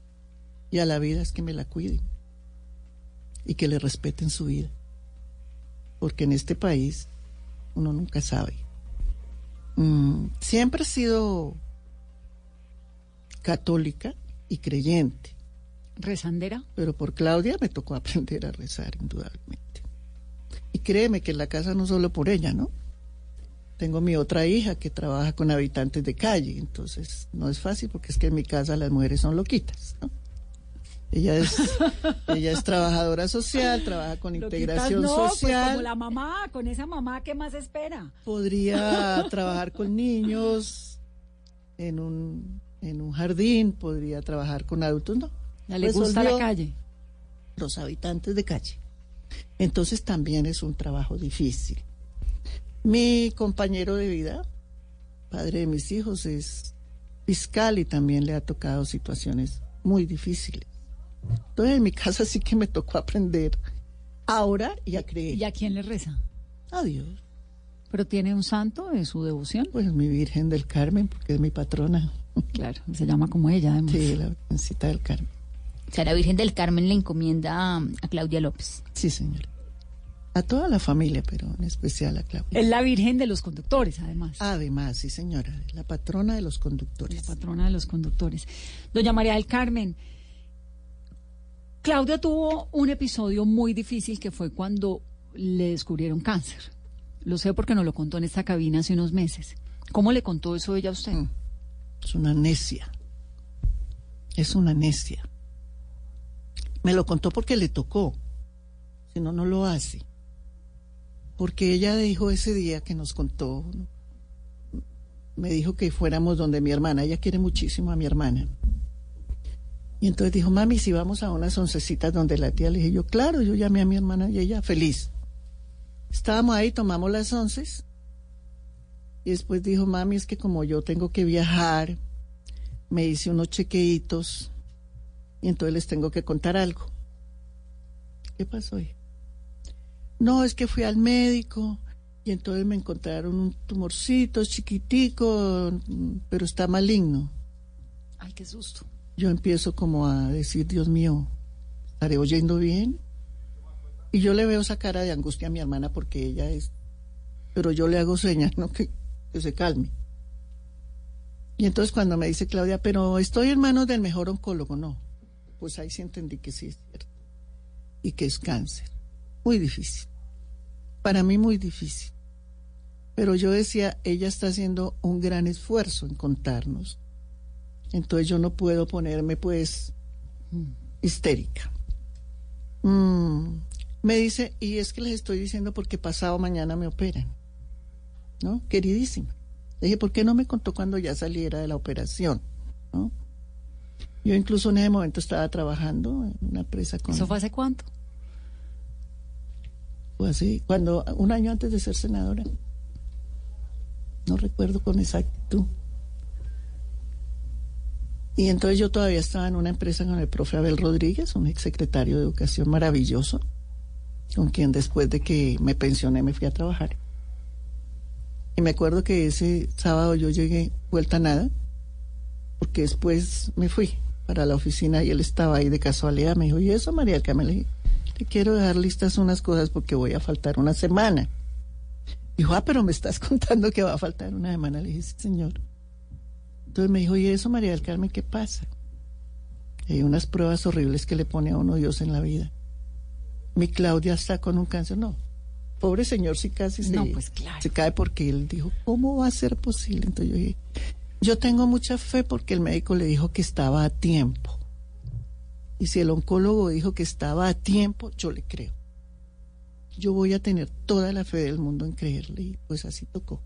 [SPEAKER 7] y a la vida es que me la cuiden y que le respeten su vida. Porque en este país uno nunca sabe. Mm, siempre he sido católica y creyente.
[SPEAKER 6] ¿Rezandera?
[SPEAKER 7] Pero por Claudia me tocó aprender a rezar, indudablemente. Y créeme que en la casa no solo por ella, ¿no? Tengo mi otra hija que trabaja con habitantes de calle, entonces no es fácil porque es que en mi casa las mujeres son loquitas, ¿no? Ella es, ella es trabajadora social, trabaja con integración
[SPEAKER 6] no, pues
[SPEAKER 7] social.
[SPEAKER 6] como la mamá, con esa mamá, ¿qué más espera?
[SPEAKER 7] Podría trabajar con niños en un, en un jardín, podría trabajar con adultos, no.
[SPEAKER 6] ¿Ya le gusta la calle?
[SPEAKER 7] Los habitantes de calle. Entonces también es un trabajo difícil. Mi compañero de vida, padre de mis hijos, es fiscal y también le ha tocado situaciones muy difíciles. Entonces en mi casa sí que me tocó aprender ahora y a creer.
[SPEAKER 6] ¿Y a quién le reza?
[SPEAKER 7] A Dios.
[SPEAKER 6] ¿Pero tiene un santo de su devoción?
[SPEAKER 7] Pues mi Virgen del Carmen, porque es mi patrona.
[SPEAKER 6] Claro, se llama como ella, además.
[SPEAKER 7] Sí, la Virgencita del Carmen.
[SPEAKER 8] O sea, la Virgen del Carmen le encomienda a, Claudia López.
[SPEAKER 7] Sí, señora. A toda la familia, pero en especial a Claudia.
[SPEAKER 6] Es la Virgen de los conductores, además.
[SPEAKER 7] Además, sí, señora. La patrona de los conductores.
[SPEAKER 6] La patrona de los conductores. Doña María del Carmen, Claudia tuvo un episodio muy difícil que fue cuando le descubrieron cáncer. Lo sé porque nos lo contó en esta cabina hace unos meses. ¿Cómo le contó eso ella a usted? Mm.
[SPEAKER 7] Es una necia. Es una necia. Me lo contó porque le tocó. Si no, no lo hace. Porque ella dijo ese día que nos contó, me dijo que fuéramos donde mi hermana. Ella quiere muchísimo a mi hermana. Y entonces dijo, mami, si vamos a unas oncecitas donde la tía, le dije yo, claro, yo llamé a mi hermana y ella feliz. Estábamos ahí, tomamos las onces. Y después dijo, mami, es que como yo tengo que viajar, me hice unos chequeitos y entonces les tengo que contar algo. ¿Qué pasó ahí? No, es que fui al médico y entonces me encontraron un tumorcito chiquitico, pero está maligno.
[SPEAKER 6] Ay, qué susto.
[SPEAKER 7] Yo empiezo como a decir, Dios mío, ¿estaré oyendo bien? Y yo le veo esa cara de angustia a mi hermana porque ella es, pero yo le hago señas, ¿no? Que, que se calme. Y entonces cuando me dice Claudia, pero estoy en manos del mejor oncólogo, no pues ahí sí entendí que sí es cierto. Y que es cáncer. Muy difícil. Para mí muy difícil. Pero yo decía, ella está haciendo un gran esfuerzo en contarnos. Entonces yo no puedo ponerme pues histérica. Mm, me dice, y es que les estoy diciendo porque pasado mañana me operan. ¿No? Queridísima. Le dije, ¿por qué no me contó cuando ya saliera de la operación? ¿No? Yo incluso en ese momento estaba trabajando en una empresa con...
[SPEAKER 6] ¿Eso fue hace cuánto?
[SPEAKER 7] Fue así, cuando, un año antes de ser senadora. No recuerdo con exactitud. Y entonces yo todavía estaba en una empresa con el profe Abel Rodríguez, un exsecretario de Educación maravilloso, con quien después de que me pensioné me fui a trabajar. Y me acuerdo que ese sábado yo llegué vuelta a nada, porque después me fui para la oficina y él estaba ahí de casualidad. Me dijo, ¿y eso, María del Carmen? te quiero dejar listas unas cosas porque voy a faltar una semana. Dijo, ah, pero me estás contando que va a faltar una semana. Le dije, sí, señor. Entonces me dijo, ¿y eso, María del Carmen, qué pasa? Hay unas pruebas horribles que le pone a uno Dios en la vida. Mi Claudia está con un cáncer. No, pobre señor, si casi se,
[SPEAKER 6] pues
[SPEAKER 7] se cae porque él dijo, ¿cómo va a ser posible? Entonces yo dije, yo tengo mucha fe porque el médico le dijo que estaba a tiempo. Y si el oncólogo dijo que estaba a tiempo, yo le creo. Yo voy a tener toda la fe del mundo en creerle. Y pues así tocó,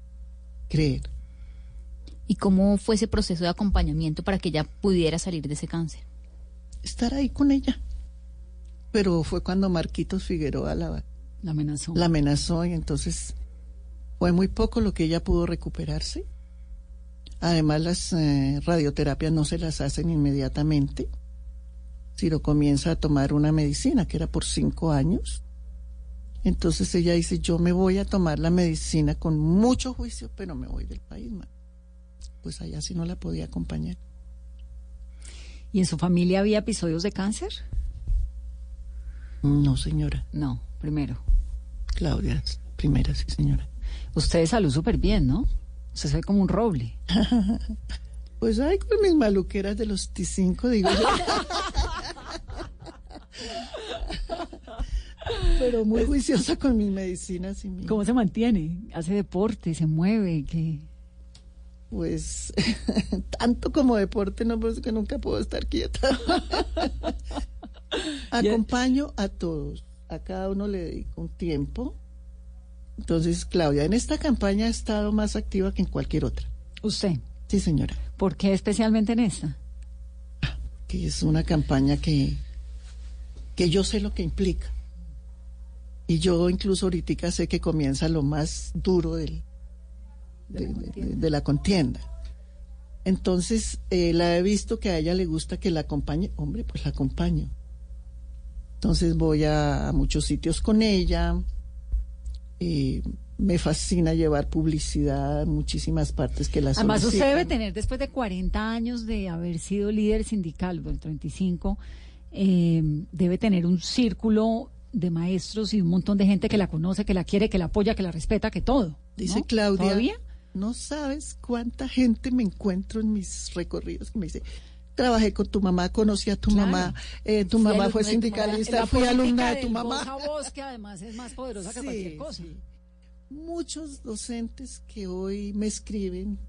[SPEAKER 7] creer.
[SPEAKER 8] ¿Y cómo fue ese proceso de acompañamiento para que ella pudiera salir de ese cáncer?
[SPEAKER 7] Estar ahí con ella. Pero fue cuando Marquitos Figueroa la,
[SPEAKER 6] la amenazó.
[SPEAKER 7] La amenazó y entonces fue muy poco lo que ella pudo recuperarse. Además, las eh, radioterapias no se las hacen inmediatamente, sino comienza a tomar una medicina que era por cinco años. Entonces ella dice, yo me voy a tomar la medicina con mucho juicio, pero me voy del país. Pues allá sí no la podía acompañar.
[SPEAKER 6] ¿Y en su familia había episodios de cáncer?
[SPEAKER 7] No, señora.
[SPEAKER 6] No, primero.
[SPEAKER 7] Claudia, primera, sí, señora.
[SPEAKER 6] Usted salud súper bien, ¿no? Se ve como un roble.
[SPEAKER 7] pues ay, con mis maluqueras de los T5, digo yo. Pero muy juiciosa con mis medicinas y
[SPEAKER 6] ¿Cómo se mantiene? ¿Hace deporte? ¿Se mueve? ¿Qué?
[SPEAKER 7] Pues tanto como deporte, no, pues que nunca puedo estar quieta. Acompaño a todos, a cada uno le dedico un tiempo. Entonces, Claudia, en esta campaña ha estado más activa que en cualquier otra.
[SPEAKER 6] ¿Usted?
[SPEAKER 7] Sí, señora.
[SPEAKER 6] ¿Por qué especialmente en esta?
[SPEAKER 7] Que es una campaña que, que yo sé lo que implica. Y yo incluso ahorita sé que comienza lo más duro del, de, la contienda. Entonces, eh, la he visto que a ella le gusta que la acompañe. Hombre, pues la acompaño. Entonces voy a, muchos sitios con ella. Eh, me fascina llevar publicidad en muchísimas partes que la
[SPEAKER 6] Además, usted debe tener, después de 40 años de haber sido líder sindical, del 35, eh, debe tener un círculo de maestros y un montón de gente que la conoce, que la quiere, que la apoya, que la respeta, que todo.
[SPEAKER 7] Dice Claudia. No sabes cuánta gente me encuentro en mis recorridos que me dice, trabajé con tu mamá, conocí a tu mamá, eh, tu mamá fue sindicalista, fui alumna de tu mamá.
[SPEAKER 6] Voz, que además es más poderosa que cualquier cosa.
[SPEAKER 7] Muchos docentes que hoy me escriben,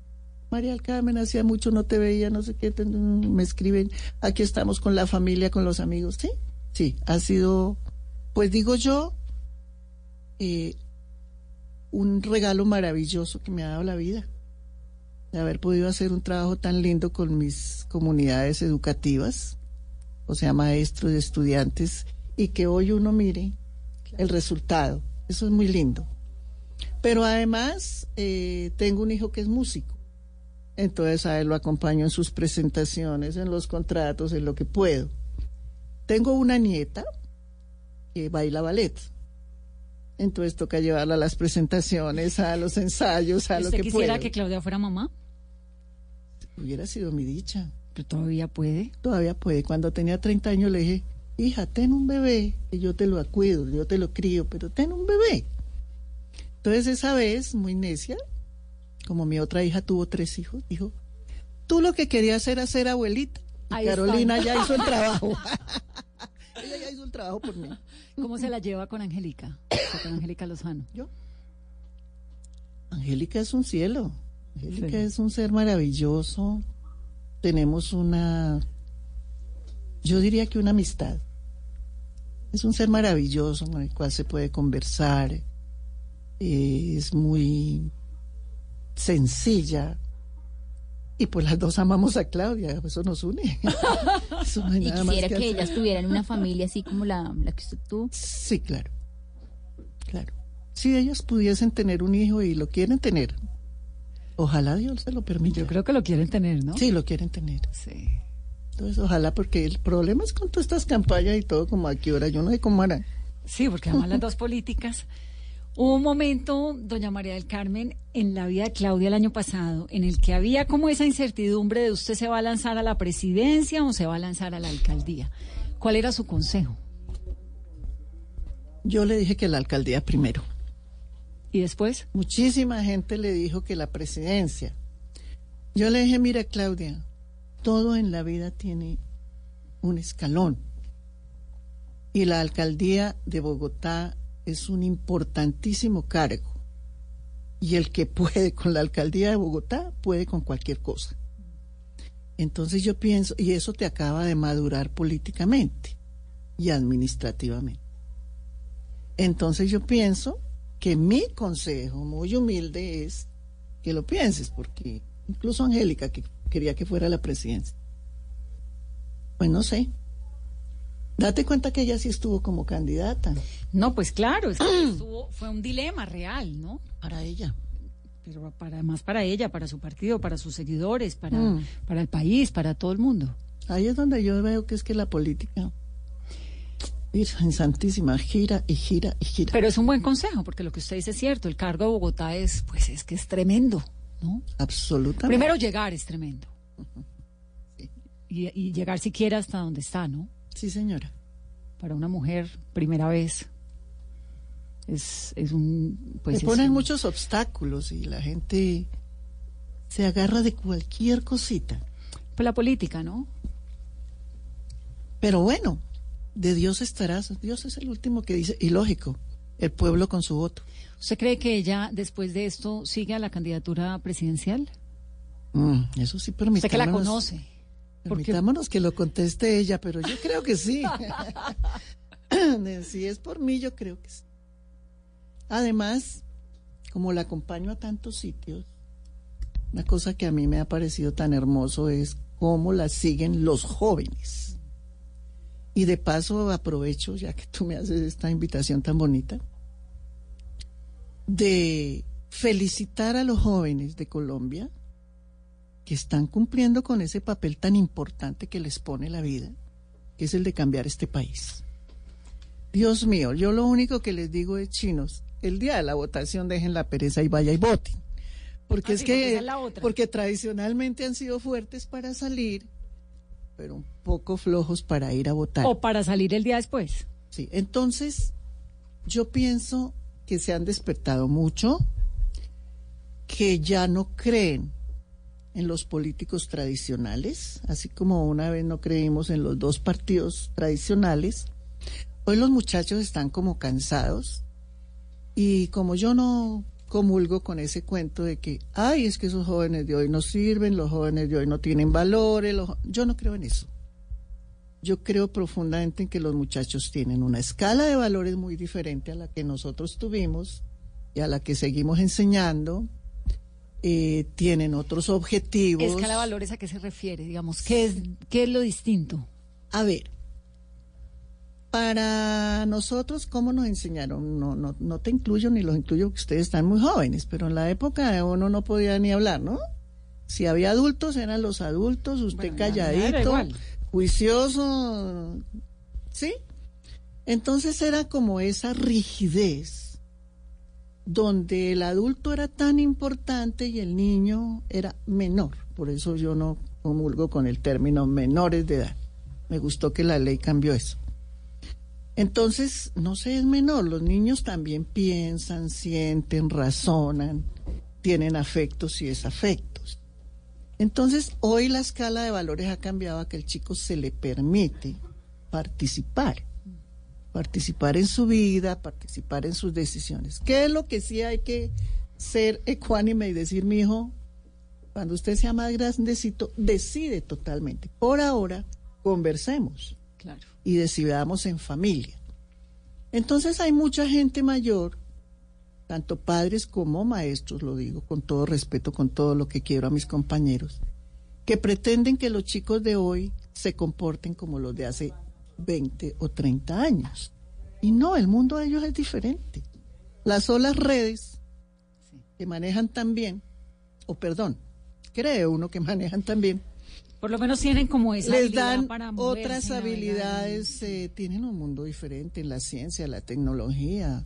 [SPEAKER 7] María del Carmen, hacía mucho no te veía, no sé qué, me escriben, aquí estamos con la familia, con los amigos, sí, sí, ha sido, pues digo yo, eh, un regalo maravilloso que me ha dado la vida de haber podido hacer un trabajo tan lindo con mis comunidades educativas, o sea, maestros estudiantes, y que hoy uno mire el resultado. Eso es muy lindo. Pero además eh, tengo un hijo que es músico. Entonces a él lo acompaño en sus presentaciones, en los contratos, en lo que puedo. Tengo una nieta que baila ballet. Entonces toca llevarla a las presentaciones, a los ensayos, a lo que
[SPEAKER 6] quisiera que Claudia fuera mamá?
[SPEAKER 7] Hubiera sido mi dicha.
[SPEAKER 6] Pero todavía puede.
[SPEAKER 7] Todavía puede. Cuando tenía 30 años le dije, hija, ten un bebé, y yo te lo acuido, yo te lo crío, pero ten un bebé. Entonces esa vez, muy necia, como mi otra hija tuvo tres hijos, dijo, tú lo que querías era ser abuelita. Y Carolina ya hizo el trabajo. Ella hizo el trabajo por mí.
[SPEAKER 6] ¿Cómo se la lleva con Angélica? Con Angélica Lozano.
[SPEAKER 7] ¿Yo? Angélica es un cielo. Angélica es un ser maravilloso. Tenemos una, yo diría que una amistad. Es un ser maravilloso con el cual se puede conversar. Eh, es muy sencilla. Y pues las dos amamos a Claudia, eso nos une.
[SPEAKER 8] y quisiera que, ellas tuvieran una familia así como la, la que usted tuvo.
[SPEAKER 7] Sí, claro. Claro. Si ellas pudiesen tener un hijo y lo quieren tener, Ojalá Dios se lo permita.
[SPEAKER 6] Yo creo que lo quieren tener, ¿no?
[SPEAKER 7] Sí, lo quieren tener.
[SPEAKER 6] Sí.
[SPEAKER 7] Entonces, ojalá, porque el problema es con todas estas campañas y todo, como aquí ahora, yo no sé cómo harán.
[SPEAKER 6] Sí, porque además las dos políticas. Hubo un momento, doña María del Carmen, en la vida de Claudia el año pasado, en el que había como esa incertidumbre de usted se va a lanzar a la presidencia o se va a lanzar a la alcaldía. ¿Cuál era su consejo?
[SPEAKER 7] Yo le dije que la alcaldía primero.
[SPEAKER 6] ¿Y después?
[SPEAKER 7] Muchísima gente le dijo que la presidencia. Yo le dije, mira Claudia, todo en la vida tiene un escalón. Y la alcaldía de Bogotá es un importantísimo cargo. Y el que puede con la alcaldía de Bogotá puede con cualquier cosa. Entonces yo pienso, y eso te acaba de madurar políticamente y administrativamente. Entonces yo pienso que mi consejo muy humilde es que lo pienses, porque incluso Angélica, que quería que fuera la presidencia, pues no sé. Date cuenta que ella sí estuvo como candidata.
[SPEAKER 6] No, pues claro, es que estuvo, fue un dilema real, ¿no?
[SPEAKER 7] Para ella.
[SPEAKER 6] Pero para, más para ella, para su partido, para sus seguidores, para,
[SPEAKER 7] Mm.
[SPEAKER 6] para el país, para todo el mundo.
[SPEAKER 7] Ahí es donde yo veo que es que la política, Virgen Santísima, gira y gira y gira.
[SPEAKER 6] Pero es un buen consejo, porque lo que usted dice es cierto, el cargo de Bogotá es, pues es que es tremendo, ¿no?
[SPEAKER 7] Absolutamente.
[SPEAKER 6] Primero llegar es tremendo. Y, y llegar siquiera hasta donde está, ¿no?
[SPEAKER 7] Sí, señora.
[SPEAKER 6] Para una mujer, primera vez, es, es un... Pues
[SPEAKER 7] ponen
[SPEAKER 6] un-
[SPEAKER 7] muchos obstáculos y la gente se agarra de cualquier cosita.
[SPEAKER 6] Pues la política, ¿no?
[SPEAKER 7] Pero bueno, de Dios estarás. Dios es el último que dice, y lógico, el pueblo con su voto.
[SPEAKER 6] ¿Usted cree que ella, después de esto, sigue a la candidatura presidencial?
[SPEAKER 7] Mm, eso sí,
[SPEAKER 6] Usted que la
[SPEAKER 7] permitámonos.
[SPEAKER 6] conoce. Porque-
[SPEAKER 7] Permitámonos que lo conteste ella, pero yo creo que sí. si es por mí, yo creo que sí. Además, como la acompaño a tantos sitios, una cosa que a mí me ha parecido tan hermoso es cómo la siguen los jóvenes. Y de paso aprovecho, ya que tú me haces esta invitación tan bonita, de felicitar a los jóvenes de Colombia que están cumpliendo con ese papel tan importante que les pone la vida, que es el de cambiar este país. Dios mío, yo lo único que les digo es chinos, el día de la votación dejen la pereza y vaya y voten. Porque
[SPEAKER 6] Ah,
[SPEAKER 7] es
[SPEAKER 6] sí,
[SPEAKER 7] que
[SPEAKER 6] la otra.
[SPEAKER 7] porque tradicionalmente han sido fuertes para salir, pero un poco flojos para ir a votar.
[SPEAKER 6] O para salir el día después.
[SPEAKER 7] Sí, entonces yo pienso que se han despertado mucho, que ya no creen en los políticos tradicionales, así como una vez no creímos en los dos partidos tradicionales. Hoy los muchachos están como cansados y como yo no comulgo con ese cuento de que, ay, es que esos jóvenes de hoy no sirven, los jóvenes de hoy no tienen valores, los jo-". yo no creo en eso. Yo creo profundamente en que los muchachos tienen una escala de valores muy diferente a la que nosotros tuvimos y a la que seguimos enseñando. Eh, tienen otros objetivos.
[SPEAKER 6] ¿Escala de valores a qué se refiere? Digamos, ¿qué es, qué es lo distinto?
[SPEAKER 7] A ver, para nosotros, ¿cómo nos enseñaron? No, no, no te incluyo ni los incluyo porque ustedes están muy jóvenes, pero en la época uno no podía ni hablar, ¿no? Si había adultos, eran los adultos, usted
[SPEAKER 6] Bueno,
[SPEAKER 7] calladito, juicioso, ¿sí? Entonces era como esa rigidez donde el adulto era tan importante y el niño era menor. Por eso yo no comulgo con el término menores de edad. Me gustó que la ley cambió eso. Entonces, no se es menor, los niños también piensan, sienten, razonan, tienen afectos y desafectos. Entonces, hoy la escala de valores ha cambiado a que el chico se le permite participar, participar en su vida, participar en sus decisiones. ¿Qué es lo que sí hay que ser ecuánime y decir, mi hijo, cuando usted sea más grandecito, decide totalmente. Por ahora, conversemos
[SPEAKER 6] Claro.
[SPEAKER 7] y decidamos en familia. Entonces hay mucha gente mayor, tanto padres como maestros, lo digo con todo respeto, con todo lo que quiero a mis compañeros, que pretenden que los chicos de hoy se comporten como los de hace 20 o 30 años. Y no, el mundo de ellos es diferente. Las solas redes que manejan tan bien, o perdón, cree uno que manejan tan bien,
[SPEAKER 6] Por lo menos tienen como esa
[SPEAKER 7] les
[SPEAKER 6] habilidad
[SPEAKER 7] dan
[SPEAKER 6] para
[SPEAKER 7] otras habilidades, eh, tienen un mundo diferente en la ciencia, la tecnología,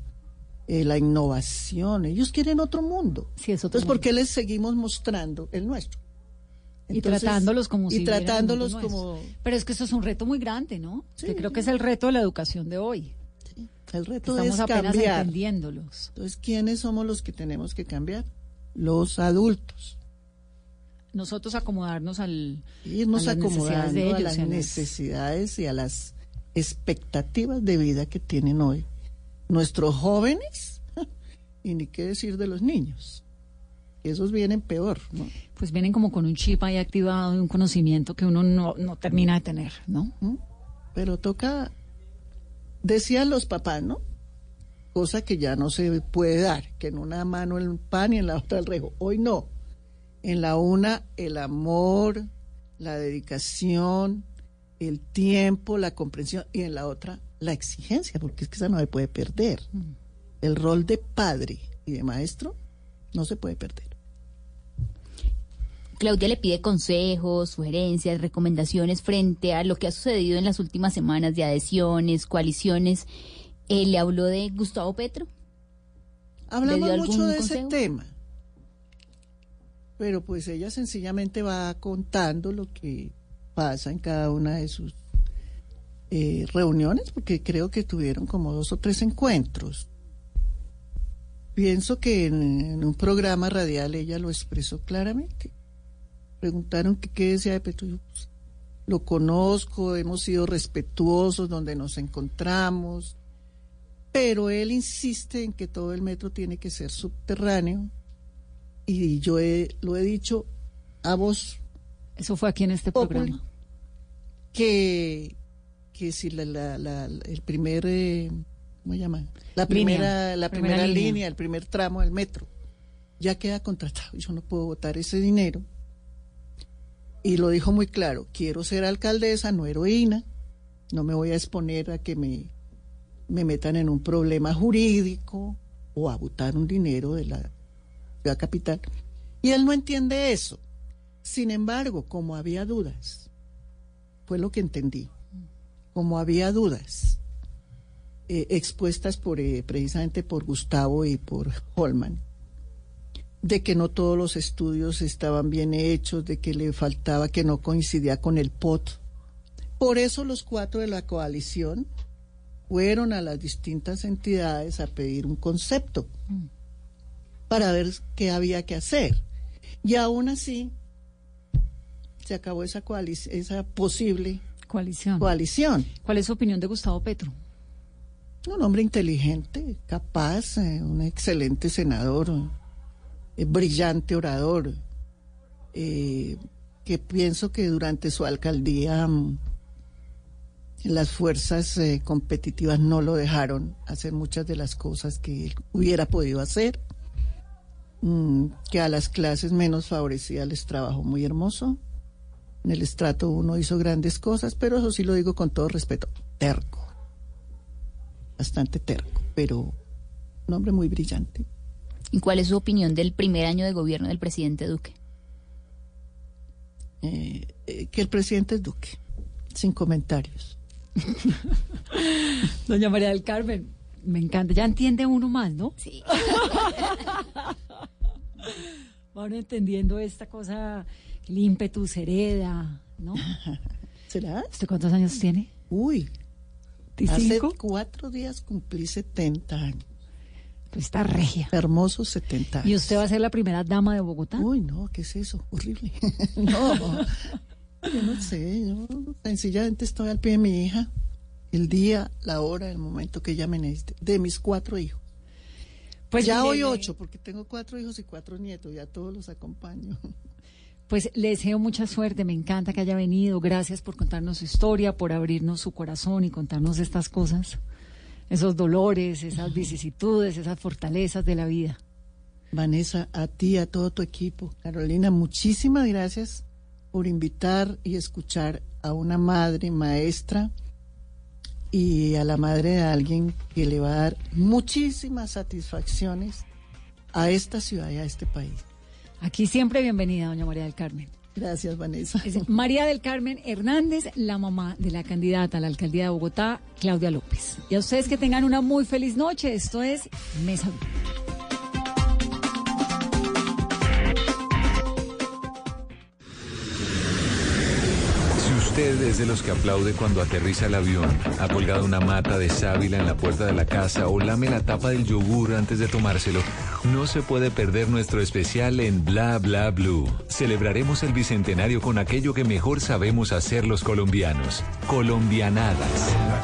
[SPEAKER 7] eh, la innovación. Ellos quieren otro mundo.
[SPEAKER 6] Sí, es otro
[SPEAKER 7] Entonces, ¿por qué les seguimos mostrando el nuestro?
[SPEAKER 6] Y tratándolos como si
[SPEAKER 7] y tratándolos como.
[SPEAKER 6] Pero es que eso es un reto muy grande, ¿no? Que creo que es el reto de la educación de hoy.
[SPEAKER 7] El reto
[SPEAKER 6] Estamos
[SPEAKER 7] es
[SPEAKER 6] apenas
[SPEAKER 7] cambiar.
[SPEAKER 6] entendiéndolos.
[SPEAKER 7] Entonces, ¿quiénes somos los que tenemos que cambiar? Los adultos.
[SPEAKER 6] Nosotros acomodarnos al,
[SPEAKER 7] Irnos
[SPEAKER 6] a las necesidades de ellos.
[SPEAKER 7] a las
[SPEAKER 6] y a las-
[SPEAKER 7] necesidades y a las expectativas de vida que tienen hoy nuestros jóvenes y ni qué decir de los niños. Esos vienen peor, ¿no?
[SPEAKER 6] Pues vienen como con un chip ahí activado y un conocimiento que uno no, no termina de tener, ¿no?
[SPEAKER 7] Pero toca, decían los papás, ¿no? Cosa que ya no se puede dar, que en una mano el pan y en la otra el rejo. Hoy no. En la una el amor, la dedicación, el tiempo, la comprensión y en la otra la exigencia, porque es que esa no se puede perder. El rol de padre y de maestro no se puede perder.
[SPEAKER 8] Claudia le pide consejos, sugerencias, recomendaciones frente a lo que ha sucedido en las últimas semanas de adhesiones, coaliciones. Eh, ¿Le habló de Gustavo Petro? ¿Le
[SPEAKER 7] Hablamos mucho de ese tema, pero pues ella sencillamente va contando lo que pasa en cada una de sus eh, reuniones, porque creo que tuvieron como dos o tres encuentros. Pienso que en, un programa radial ella lo expresó claramente. Preguntaron qué decía de Petro. Pues, lo conozco, hemos sido respetuosos donde nos encontramos, pero él insiste en que todo el metro tiene que ser subterráneo y yo he- lo he dicho a vos.
[SPEAKER 6] Eso fue aquí en este programa.
[SPEAKER 7] Que, que si la, la- la- el primer, eh, ¿cómo? La
[SPEAKER 6] Línea.
[SPEAKER 7] primera, la
[SPEAKER 6] Primera
[SPEAKER 7] primera
[SPEAKER 6] línea.
[SPEAKER 7] línea, el primer tramo del metro, ya queda contratado. Yo no puedo votar ese dinero. Y lo dijo muy claro, quiero ser alcaldesa, no heroína, no me voy a exponer a que me, me metan en un problema jurídico o a votar un dinero de la capital. Y él no entiende eso. Sin embargo, como había dudas, fue lo que entendí, como había dudas eh, expuestas por eh, precisamente por Gustavo y por Holman, de que no todos los estudios estaban bien hechos, de que le faltaba, que no coincidía con el POT. Por eso los cuatro de la coalición fueron a las distintas entidades a pedir un concepto para ver qué había que hacer. Y aún así se acabó esa, esa posible
[SPEAKER 6] coalición.
[SPEAKER 7] coalición.
[SPEAKER 6] ¿Cuál es su opinión de Gustavo Petro?
[SPEAKER 7] Un hombre inteligente, capaz, eh, un excelente senador, eh, brillante orador, eh, que pienso que durante su alcaldía mm, las fuerzas competitivas no lo dejaron hacer muchas de las cosas que él hubiera podido hacer, Mm, que a las clases menos favorecidas les trabajó muy hermoso. En el estrato uno hizo grandes cosas, pero eso sí lo digo con todo respeto, terco bastante terco, pero un hombre muy brillante.
[SPEAKER 8] ¿Y cuál es su opinión del primer año de gobierno del presidente Duque?
[SPEAKER 7] Eh, eh, que el presidente es Duque, sin comentarios.
[SPEAKER 6] Doña María del Carmen, me encanta. Ya entiende uno más, ¿no?
[SPEAKER 8] Sí.
[SPEAKER 6] Van entendiendo esta cosa, el ímpetu se hereda, ¿no?
[SPEAKER 7] ¿Será?
[SPEAKER 6] ¿Usted cuántos años tiene?
[SPEAKER 7] Uy, hace
[SPEAKER 6] ¿25?
[SPEAKER 7] cuatro días cumplí 70 años.
[SPEAKER 6] Pues está regia.
[SPEAKER 7] Hermosos 70 años.
[SPEAKER 6] ¿Y usted va a ser la primera dama de Bogotá?
[SPEAKER 7] Uy, no, ¿qué es eso? Horrible. no, yo no sé, yo sencillamente estoy al pie de mi hija. El día, la hora, el momento que ella me necesite. De mis cuatro hijos.
[SPEAKER 6] Pues
[SPEAKER 7] ya hoy ocho, porque tengo cuatro hijos y cuatro nietos, ya todos los acompaño.
[SPEAKER 6] Pues le deseo mucha suerte, me encanta que haya venido. Gracias por contarnos su historia, por abrirnos su corazón y contarnos estas cosas, esos dolores, esas vicisitudes, esas fortalezas de la vida.
[SPEAKER 7] Vanessa, a ti, a todo tu equipo. Carolina, muchísimas gracias por invitar y escuchar a una madre, maestra y a la madre de alguien que le va a dar muchísimas satisfacciones a esta ciudad y a este país.
[SPEAKER 6] Aquí siempre bienvenida, doña María del Carmen.
[SPEAKER 7] Gracias, Vanessa.
[SPEAKER 6] Es María del Carmen Hernández, la mamá de la candidata a la alcaldía de Bogotá, Claudia López. Y a ustedes que tengan una muy feliz noche. Esto es Mesa Blue.
[SPEAKER 5] Usted es de los que aplaude cuando aterriza el avión, ha colgado una mata de sábila en la puerta de la casa o lame la tapa del yogur antes de tomárselo, no se puede perder nuestro especial en Bla Bla Blue. Celebraremos el bicentenario con aquello que mejor sabemos hacer los colombianos, colombianadas.
[SPEAKER 25] La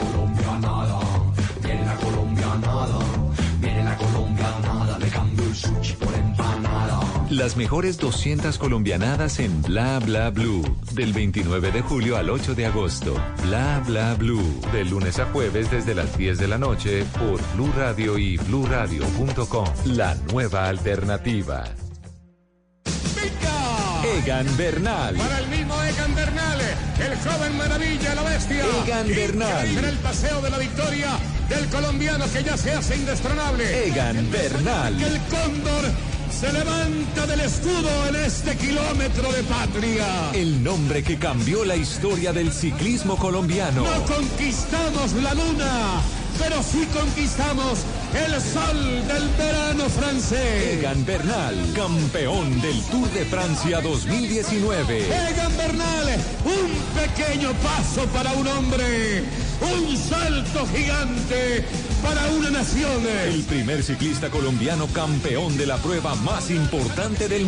[SPEAKER 5] Las mejores 200 colombianadas en Bla Bla Blue. Del 29 de julio al 8 de agosto. Bla Bla Blue. De lunes a jueves desde las 10 de la noche por Blue Radio y bluradio.com. La nueva alternativa. Egan Bernal.
[SPEAKER 25] Para el mismo Egan Bernal, el joven maravilla, la bestia.
[SPEAKER 5] Egan Bernal.
[SPEAKER 25] En el paseo de la victoria del colombiano que ya se hace indestronable.
[SPEAKER 5] Egan Bernal.
[SPEAKER 25] El cóndor se levanta del escudo en este kilómetro de patria.
[SPEAKER 5] El nombre que cambió la historia del ciclismo colombiano.
[SPEAKER 25] No conquistamos la luna, pero sí conquistamos el sol del verano francés.
[SPEAKER 5] Egan Bernal, campeón del Tour de Francia 2019.
[SPEAKER 25] Egan Bernal, un pequeño paso para un hombre, un salto gigante para una nación.
[SPEAKER 5] El primer ciclista colombiano campeón de la prueba más importante del mundo.